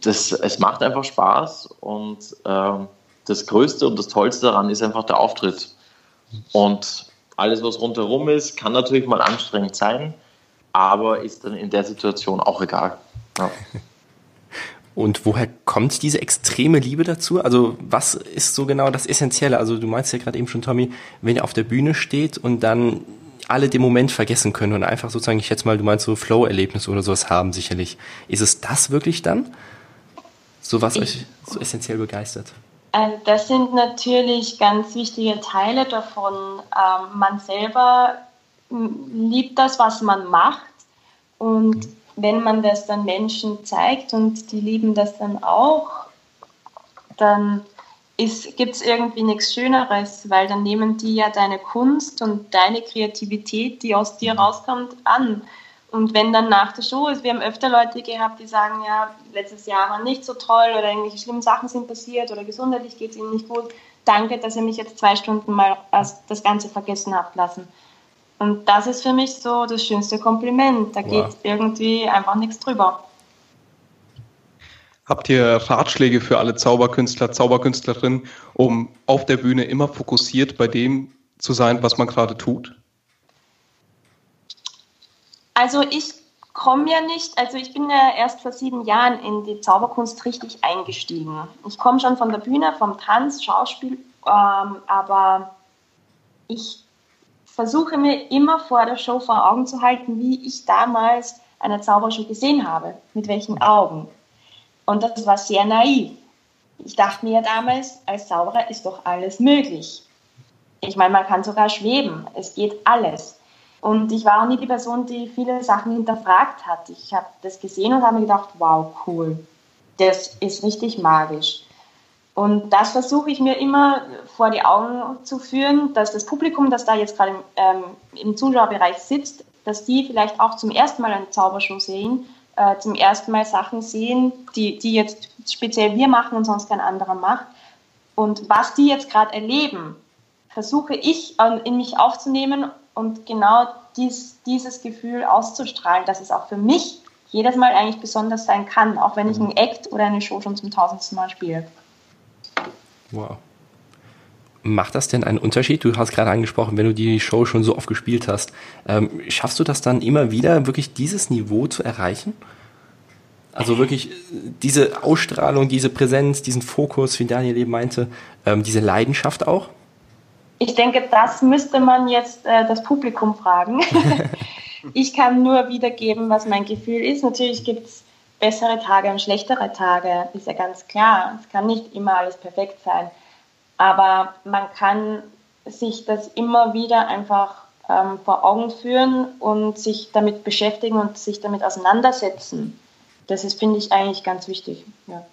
es macht einfach Spaß und ähm, das Größte und das Tollste daran ist einfach der Auftritt. Und alles, was rundherum ist, kann natürlich mal anstrengend sein, aber ist dann in der Situation auch egal. Ja. Und woher kommt diese extreme Liebe dazu? Also was ist so genau das Essentielle? Also du meinst ja gerade eben schon, Tommy, wenn ihr auf der Bühne steht und dann alle den Moment vergessen können und einfach sozusagen, ich schätze mal, du meinst so Flow-Erlebnisse oder sowas haben sicherlich. Ist es das wirklich dann? So was euch so essentiell begeistert? Also das sind natürlich ganz wichtige Teile davon. Ähm, man selber liebt das, was man macht. Und wenn man das dann Menschen zeigt und die lieben das dann auch, dann gibt es irgendwie nichts Schöneres, weil dann nehmen die ja deine Kunst und deine Kreativität, die aus dir rauskommt, an. Und wenn dann nach der Show ist, wir haben öfter Leute gehabt, die sagen, ja, letztes Jahr war nicht so toll oder irgendwelche schlimmen Sachen sind passiert oder gesundheitlich geht es ihnen nicht gut. Danke, dass ihr mich jetzt zwei Stunden mal das Ganze vergessen habt lassen. Und das ist für mich so das schönste Kompliment. Da wow. geht irgendwie einfach nichts drüber. Habt ihr Ratschläge für alle Zauberkünstler, Zauberkünstlerinnen, um auf der Bühne immer fokussiert bei dem zu sein, was man gerade tut? Also ich komme ja nicht, also ich bin ja erst vor sieben Jahren in die Zauberkunst richtig eingestiegen. Ich komme schon von der Bühne, vom Tanz, Schauspiel, ähm, aber ich versuche mir immer vor der Show vor Augen zu halten, wie ich damals eine Zaubershow gesehen habe, mit welchen Augen. Und das war sehr naiv. Ich dachte mir ja damals, als Zauberer ist doch alles möglich. Ich meine, man kann sogar schweben, es geht alles. Und ich war auch nie die Person, die viele Sachen hinterfragt hat. Ich habe das gesehen und habe mir gedacht, wow, cool. Das ist richtig magisch. Und das versuche ich mir immer vor die Augen zu führen, dass das Publikum, das da jetzt gerade im, ähm, im Zuschauerbereich sitzt, dass die vielleicht auch zum ersten Mal eine Zaubershow sehen, äh, zum ersten Mal Sachen sehen, die, die jetzt speziell wir machen und sonst kein anderer macht. Und was die jetzt gerade erleben, versuche ich in mich aufzunehmen und genau dies, dieses Gefühl auszustrahlen, dass es auch für mich jedes Mal eigentlich besonders sein kann, auch wenn ich einen Act oder eine Show schon zum tausendsten Mal spiele. Wow. Macht das denn einen Unterschied? Du hast gerade angesprochen, wenn du die Show schon so oft gespielt hast, ähm, schaffst du das dann immer wieder, wirklich dieses Niveau zu erreichen? Also wirklich äh, diese Ausstrahlung, diese Präsenz, diesen Fokus, wie Daniel eben meinte, ähm, diese Leidenschaft auch? Ich denke, das müsste man jetzt äh, das Publikum fragen. ich kann nur wiedergeben, was mein Gefühl ist. Natürlich gibt es bessere Tage und schlechtere Tage, ist ja ganz klar. Es kann nicht immer alles perfekt sein. Aber man kann sich das immer wieder einfach ähm, vor Augen führen und sich damit beschäftigen und sich damit auseinandersetzen. Das ist, finde ich, eigentlich ganz wichtig. Ja.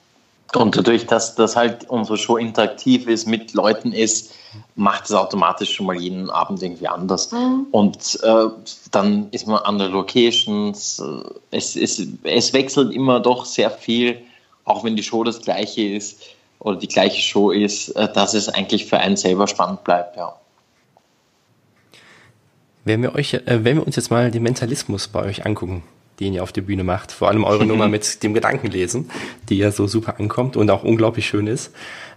Und dadurch, dass das halt unsere Show interaktiv ist, mit Leuten ist, macht es automatisch schon mal jeden Abend irgendwie anders. Mhm. Und äh, dann ist man an der Locations. Äh, es, es, es wechselt immer doch sehr viel, auch wenn die Show das gleiche ist oder die gleiche Show ist, äh, dass es eigentlich für einen selber spannend bleibt, ja. Wenn wir, euch, äh, wenn wir uns jetzt mal den Mentalismus bei euch angucken, den ihr auf der Bühne macht. Vor allem eure Nummer mit dem Gedankenlesen, die ja so super ankommt und auch unglaublich schön ist.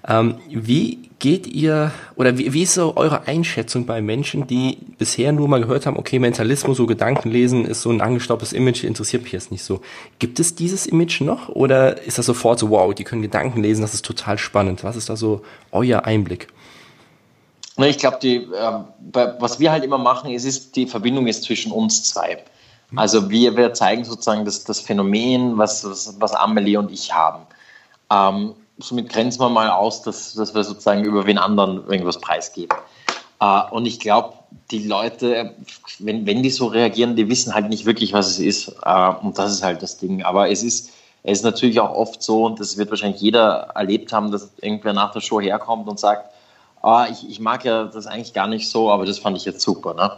Ähm, wie geht ihr oder wie, wie ist so eure Einschätzung bei Menschen, die bisher nur mal gehört haben, okay, Mentalismus, so Gedankenlesen ist so ein angestaubtes Image, interessiert mich jetzt nicht so. Gibt es dieses Image noch oder ist das sofort so, wow, die können Gedanken lesen, das ist total spannend. Was ist da so euer Einblick? Ich glaube, äh, was wir halt immer machen, ist, ist die Verbindung ist zwischen uns zwei. Also wir, wir zeigen sozusagen das, das Phänomen, was, was, was Amelie und ich haben. Ähm, somit grenzen wir mal aus, dass, dass wir sozusagen über wen anderen irgendwas preisgeben. Äh, und ich glaube, die Leute, wenn, wenn die so reagieren, die wissen halt nicht wirklich, was es ist. Äh, und das ist halt das Ding. Aber es ist, es ist natürlich auch oft so, und das wird wahrscheinlich jeder erlebt haben, dass irgendwer nach der Show herkommt und sagt, ah, ich, ich mag ja das eigentlich gar nicht so, aber das fand ich jetzt super. Ne?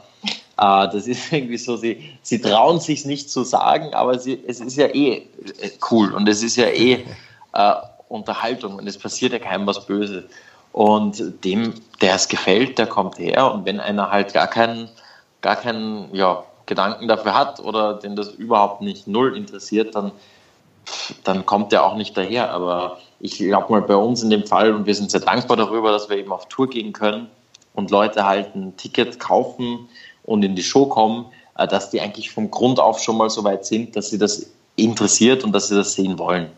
Äh, das ist irgendwie so, sie, sie trauen sich nicht zu sagen, aber sie, es ist ja eh äh, cool und es ist ja eh äh, Unterhaltung und es passiert ja keinem was Böses. Und dem, der es gefällt, der kommt her und wenn einer halt gar keinen, gar keinen ja, Gedanken dafür hat oder den das überhaupt nicht null interessiert, dann, dann kommt der auch nicht daher. Aber ich glaube mal bei uns in dem Fall und wir sind sehr dankbar darüber, dass wir eben auf Tour gehen können und Leute halt ein Ticket kaufen, und in die Show kommen, äh, dass die eigentlich vom Grund auf schon mal so weit sind, dass sie das interessiert und dass sie das sehen wollen.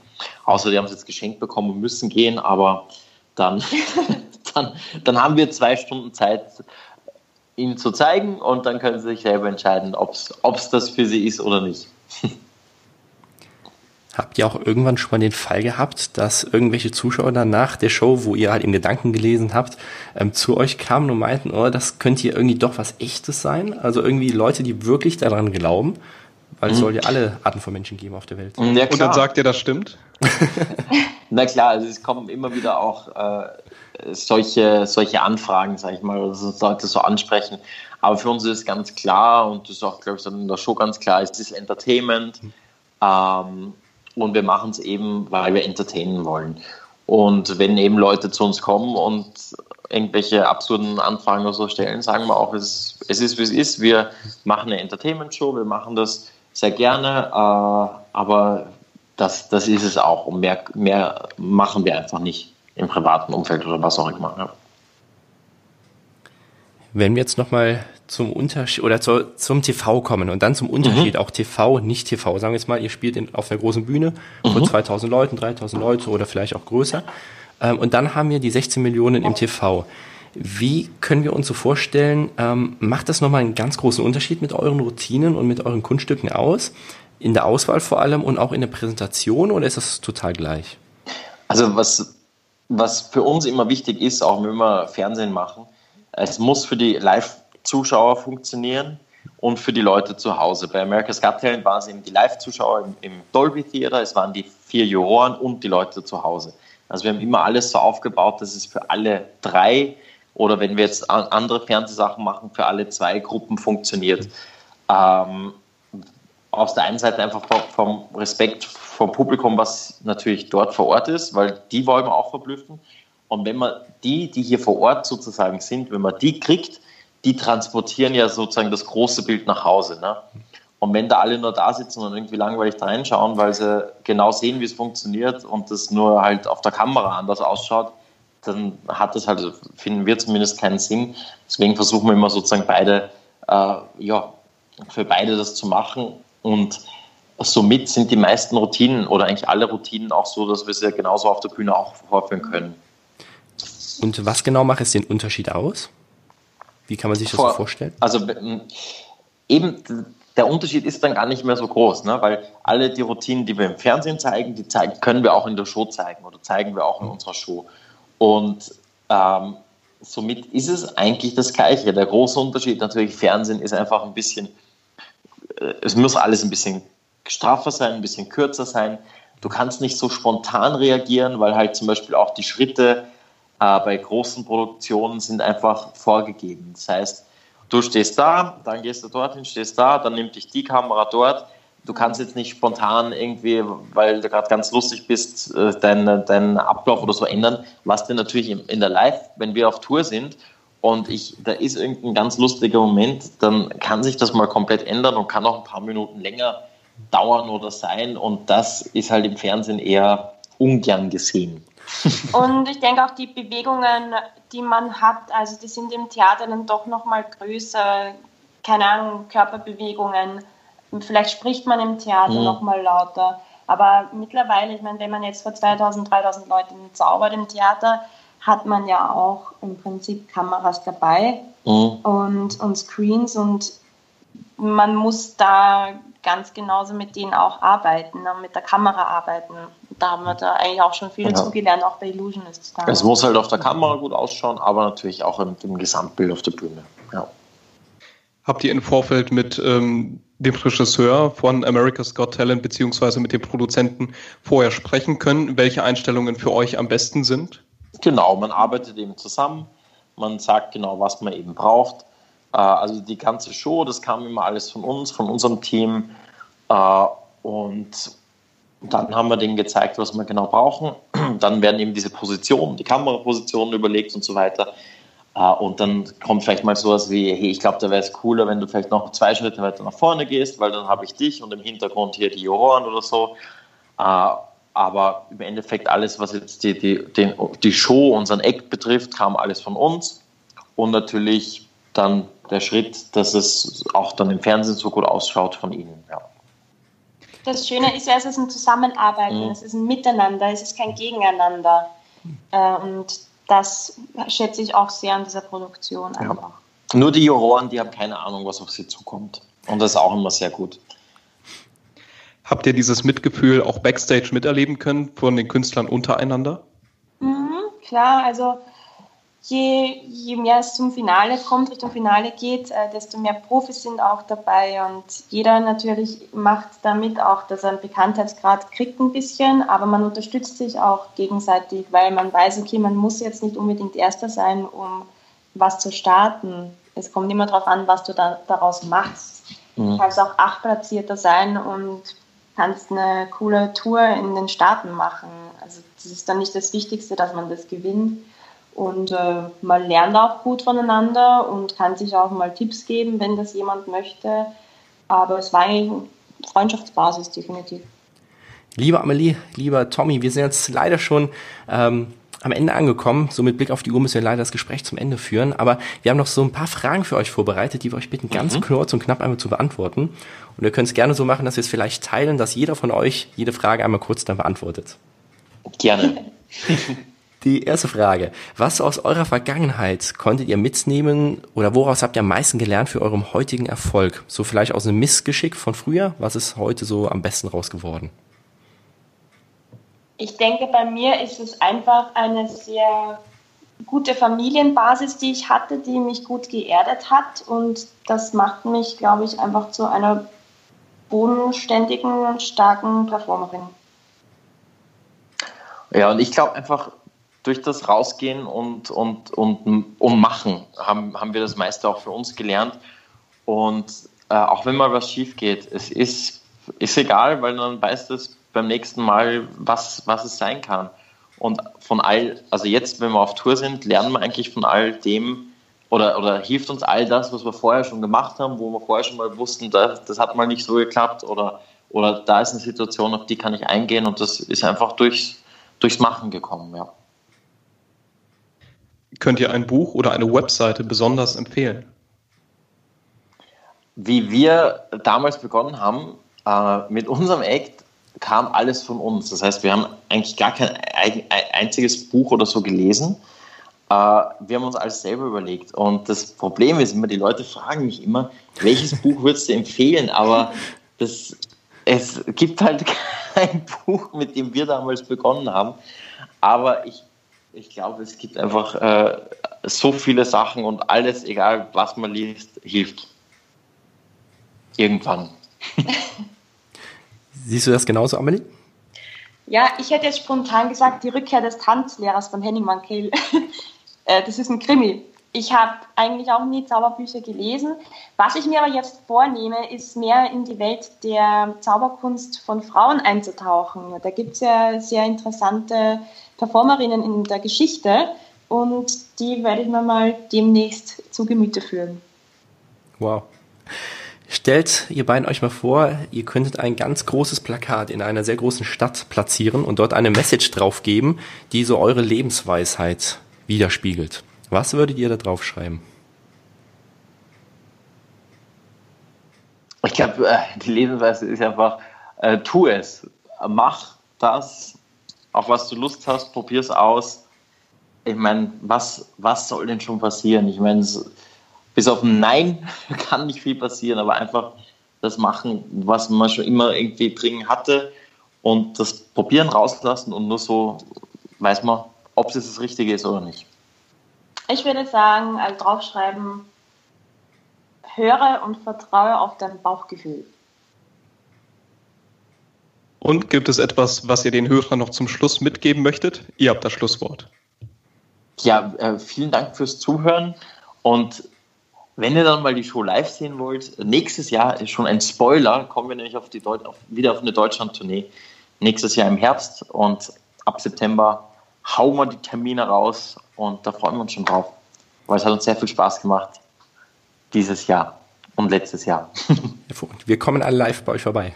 Außer die haben es jetzt geschenkt bekommen und müssen gehen, aber dann, dann, dann haben wir zwei Stunden Zeit, ihnen zu zeigen und dann können sie sich selber entscheiden, ob es das für sie ist oder nicht. Habt ihr auch irgendwann schon mal den Fall gehabt, dass irgendwelche Zuschauer dann nach der Show, wo ihr halt in Gedanken gelesen habt, ähm, zu euch kamen und meinten, oh, das könnte hier irgendwie doch was Echtes sein? Also irgendwie Leute, die wirklich daran glauben, weil es mhm. soll ja alle Arten von Menschen geben auf der Welt. Ja, und dann sagt ihr, das stimmt? Na klar, also es kommen immer wieder auch äh, solche, solche Anfragen, sag ich mal, oder so, Leute so ansprechen. Aber für uns ist es ganz klar und das ist auch, glaube ich, in der Show ganz klar, es ist Entertainment. Mhm. Ähm, und wir machen es eben, weil wir entertainen wollen. Und wenn eben Leute zu uns kommen und irgendwelche absurden Anfragen oder so stellen, sagen wir auch, es, es ist wie es ist. Wir machen eine Entertainment-Show, wir machen das sehr gerne, äh, aber das, das ist es auch. Und mehr, mehr machen wir einfach nicht im privaten Umfeld oder was auch immer. Ja. Wenn wir jetzt nochmal zum Unterschied oder zu, zum TV kommen und dann zum Unterschied mhm. auch TV, nicht TV. Sagen wir jetzt mal, ihr spielt in, auf einer großen Bühne mhm. vor 2000 Leuten, 3000 Leute oder vielleicht auch größer. Ähm, und dann haben wir die 16 Millionen im TV. Wie können wir uns so vorstellen, ähm, macht das nochmal einen ganz großen Unterschied mit euren Routinen und mit euren Kunststücken aus? In der Auswahl vor allem und auch in der Präsentation oder ist das total gleich? Also was, was für uns immer wichtig ist, auch wenn wir Fernsehen machen, es muss für die Live-Zuschauer funktionieren und für die Leute zu Hause. Bei America's Got Talent waren es eben die Live-Zuschauer im, im Dolby Theater, es waren die vier Juroren und die Leute zu Hause. Also wir haben immer alles so aufgebaut, dass es für alle drei oder wenn wir jetzt andere Fernsehsachen machen, für alle zwei Gruppen funktioniert. Ähm, aus der einen Seite einfach vom Respekt vom Publikum, was natürlich dort vor Ort ist, weil die wollen wir auch verblüffen. Und wenn man die, die hier vor Ort sozusagen sind, wenn man die kriegt, die transportieren ja sozusagen das große Bild nach Hause. Ne? Und wenn da alle nur da sitzen und irgendwie langweilig da reinschauen, weil sie genau sehen, wie es funktioniert und das nur halt auf der Kamera anders ausschaut, dann hat das halt, finden wir zumindest keinen Sinn. Deswegen versuchen wir immer sozusagen beide, äh, ja, für beide das zu machen und somit sind die meisten Routinen oder eigentlich alle Routinen auch so, dass wir sie genauso auf der Bühne auch vorführen können. Und was genau macht es den Unterschied aus? Wie kann man sich das Vor, so vorstellen? Also eben der Unterschied ist dann gar nicht mehr so groß, ne? weil alle die Routinen, die wir im Fernsehen zeigen, die zeigen, können wir auch in der Show zeigen oder zeigen wir auch in unserer Show. Und ähm, somit ist es eigentlich das Gleiche. Der große Unterschied natürlich, Fernsehen ist einfach ein bisschen äh, es muss alles ein bisschen straffer sein, ein bisschen kürzer sein. Du kannst nicht so spontan reagieren, weil halt zum Beispiel auch die Schritte bei großen Produktionen sind einfach vorgegeben. Das heißt, du stehst da, dann gehst du dorthin, stehst da, dann nimmt dich die Kamera dort. Du kannst jetzt nicht spontan irgendwie, weil du gerade ganz lustig bist, äh, deinen dein Ablauf oder so ändern, was dir natürlich in der Live, wenn wir auf Tour sind und ich, da ist irgendein ganz lustiger Moment, dann kann sich das mal komplett ändern und kann auch ein paar Minuten länger dauern oder sein. Und das ist halt im Fernsehen eher ungern gesehen. Und ich denke auch die Bewegungen, die man hat, also die sind im Theater dann doch nochmal größer. Keine Ahnung, Körperbewegungen. Vielleicht spricht man im Theater mhm. nochmal lauter. Aber mittlerweile, ich meine, wenn man jetzt vor 2000, 3000 Leuten zaubert im Theater, hat man ja auch im Prinzip Kameras dabei mhm. und, und Screens und man muss da ganz genauso mit denen auch arbeiten, mit der Kamera arbeiten. Da haben wir da eigentlich auch schon viel ja. zugelernt, auch bei Illusionists. Da. Es muss halt auf der Kamera gut ausschauen, aber natürlich auch im, im Gesamtbild auf der Bühne. Ja. Habt ihr im Vorfeld mit ähm, dem Regisseur von America's Got Talent beziehungsweise mit dem Produzenten vorher sprechen können, welche Einstellungen für euch am besten sind? Genau, man arbeitet eben zusammen, man sagt genau, was man eben braucht. Äh, also die ganze Show, das kam immer alles von uns, von unserem Team. Äh, und dann haben wir denen gezeigt, was wir genau brauchen. Dann werden eben diese Positionen, die Kamerapositionen überlegt und so weiter. Äh, und dann kommt vielleicht mal sowas wie, hey, ich glaube, da wäre es cooler, wenn du vielleicht noch zwei Schritte weiter nach vorne gehst, weil dann habe ich dich und im Hintergrund hier die Juroren oder so. Aber im Endeffekt alles, was jetzt die, die, den, die Show, unseren Act betrifft, kam alles von uns. Und natürlich dann der Schritt, dass es auch dann im Fernsehen so gut ausschaut von Ihnen. Ja. Das Schöne ist ja, es ist ein Zusammenarbeiten, mhm. es ist ein Miteinander, es ist kein Gegeneinander. Äh, und das schätze ich auch sehr an dieser Produktion einfach. Ja. Nur die Juroren, die haben keine Ahnung, was auf sie zukommt. Und das ist auch immer sehr gut. Habt ihr dieses Mitgefühl auch backstage miterleben können von den Künstlern untereinander? Mhm, klar, also je, je mehr es zum Finale kommt, Richtung Finale geht, äh, desto mehr Profis sind auch dabei und jeder natürlich macht damit auch, dass er einen Bekanntheitsgrad kriegt ein bisschen, aber man unterstützt sich auch gegenseitig, weil man weiß, okay, man muss jetzt nicht unbedingt Erster sein, um was zu starten. Es kommt immer darauf an, was du da, daraus machst. Mhm. Du kannst auch Achtplatzierter sein und kannst eine coole Tour in den Staaten machen. Also das ist dann nicht das Wichtigste, dass man das gewinnt. Und äh, man lernt auch gut voneinander und kann sich auch mal Tipps geben, wenn das jemand möchte. Aber es war eigentlich eine Freundschaftsbasis, definitiv. Liebe Amelie, lieber Tommy, wir sind jetzt leider schon ähm, am Ende angekommen. So mit Blick auf die Uhr müssen wir leider das Gespräch zum Ende führen. Aber wir haben noch so ein paar Fragen für euch vorbereitet, die wir euch bitten, ganz mhm. kurz und knapp einmal zu beantworten. Und ihr könnt es gerne so machen, dass wir es vielleicht teilen, dass jeder von euch jede Frage einmal kurz dann beantwortet. Gerne. Die erste Frage. Was aus eurer Vergangenheit konntet ihr mitnehmen oder woraus habt ihr am meisten gelernt für eurem heutigen Erfolg? So vielleicht aus einem Missgeschick von früher? Was ist heute so am besten raus geworden? Ich denke, bei mir ist es einfach eine sehr gute Familienbasis, die ich hatte, die mich gut geerdet hat. Und das macht mich, glaube ich, einfach zu einer bodenständigen, starken Performerin. Ja, und ich glaube einfach, durch das Rausgehen und, und, und, und Machen haben, haben wir das meiste auch für uns gelernt. Und äh, auch wenn mal was schief geht, es ist, ist egal, weil dann weiß es beim nächsten Mal, was, was es sein kann. Und von all, also jetzt, wenn wir auf Tour sind, lernen wir eigentlich von all dem oder, oder hilft uns all das, was wir vorher schon gemacht haben, wo wir vorher schon mal wussten, das, das hat mal nicht so geklappt oder, oder da ist eine Situation, auf die kann ich eingehen und das ist einfach durchs, durchs Machen gekommen, ja. Könnt ihr ein Buch oder eine Webseite besonders empfehlen? Wie wir damals begonnen haben, äh, mit unserem Act kam alles von uns. Das heißt, wir haben eigentlich gar kein einziges Buch oder so gelesen. Äh, wir haben uns alles selber überlegt. Und das Problem ist immer, die Leute fragen mich immer, welches Buch würdest du empfehlen? Aber das, es gibt halt kein Buch, mit dem wir damals begonnen haben. Aber ich ich glaube, es gibt einfach äh, so viele Sachen und alles, egal was man liest, hilft. Irgendwann. Siehst du das genauso, Amelie? Ja, ich hätte jetzt spontan gesagt, die Rückkehr des Tanzlehrers von Henning Mankell. Äh, das ist ein Krimi. Ich habe eigentlich auch nie Zauberbücher gelesen. Was ich mir aber jetzt vornehme, ist mehr in die Welt der Zauberkunst von Frauen einzutauchen. Da gibt es ja sehr interessante Performerinnen in der Geschichte und die werde ich mir mal demnächst zu Gemüte führen. Wow. Stellt ihr beiden euch mal vor, ihr könntet ein ganz großes Plakat in einer sehr großen Stadt platzieren und dort eine Message draufgeben, die so eure Lebensweisheit widerspiegelt. Was würdet ihr da draufschreiben? Ich glaube, äh, die Lebensweise ist einfach, äh, tu es, mach das, auf was du Lust hast, probier es aus. Ich meine, was, was soll denn schon passieren? Ich meine, bis auf ein Nein kann nicht viel passieren, aber einfach das machen, was man schon immer irgendwie drin hatte und das Probieren rauslassen und nur so weiß man, ob es das Richtige ist oder nicht. Ich würde sagen, also draufschreiben, höre und vertraue auf dein Bauchgefühl. Und gibt es etwas, was ihr den Hörern noch zum Schluss mitgeben möchtet? Ihr habt das Schlusswort. Ja, äh, vielen Dank fürs Zuhören. Und wenn ihr dann mal die Show live sehen wollt, nächstes Jahr ist schon ein Spoiler, kommen wir nämlich auf die Deut auf, wieder auf eine Deutschland-Tournee. Nächstes Jahr im Herbst und ab September hauen wir die Termine raus und da freuen wir uns schon drauf. Weil es hat uns sehr viel Spaß gemacht dieses Jahr und letztes Jahr. Wir kommen alle live bei euch vorbei.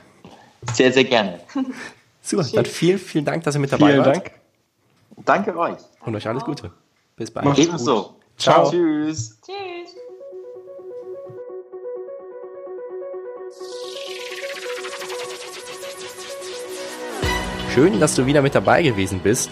Sehr, sehr gerne. Super, dann vielen, vielen Dank, dass ihr mit dabei vielen wart. Dank. Danke euch. Und euch alles Gute. Bis bald. Ebenso. Ciao. Tschüss. Tschüss. Schön, dass du wieder mit dabei gewesen bist.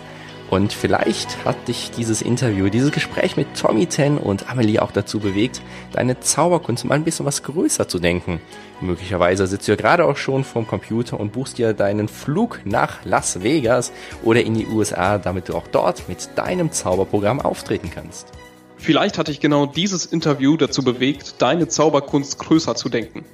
Und vielleicht hat dich dieses Interview, dieses Gespräch mit Tommy Ten und Amelie auch dazu bewegt, deine Zauberkunst mal ein bisschen was größer zu denken. Möglicherweise sitzt du ja gerade auch schon vorm Computer und buchst dir deinen Flug nach Las Vegas oder in die USA, damit du auch dort mit deinem Zauberprogramm auftreten kannst. Vielleicht hat dich genau dieses Interview dazu bewegt, deine Zauberkunst größer zu denken.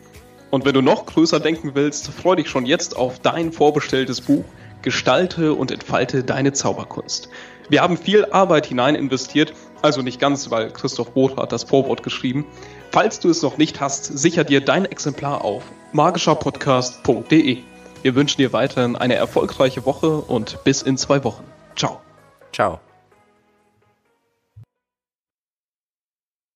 Und wenn du noch größer denken willst, freu dich schon jetzt auf dein vorbestelltes Buch Gestalte und entfalte deine Zauberkunst. Wir haben viel Arbeit hinein investiert, also nicht ganz, weil Christoph Roth hat das Vorwort geschrieben. Falls du es noch nicht hast, sicher dir dein Exemplar auf magischerpodcast.de. Wir wünschen dir weiterhin eine erfolgreiche Woche und bis in zwei Wochen. Ciao. Ciao.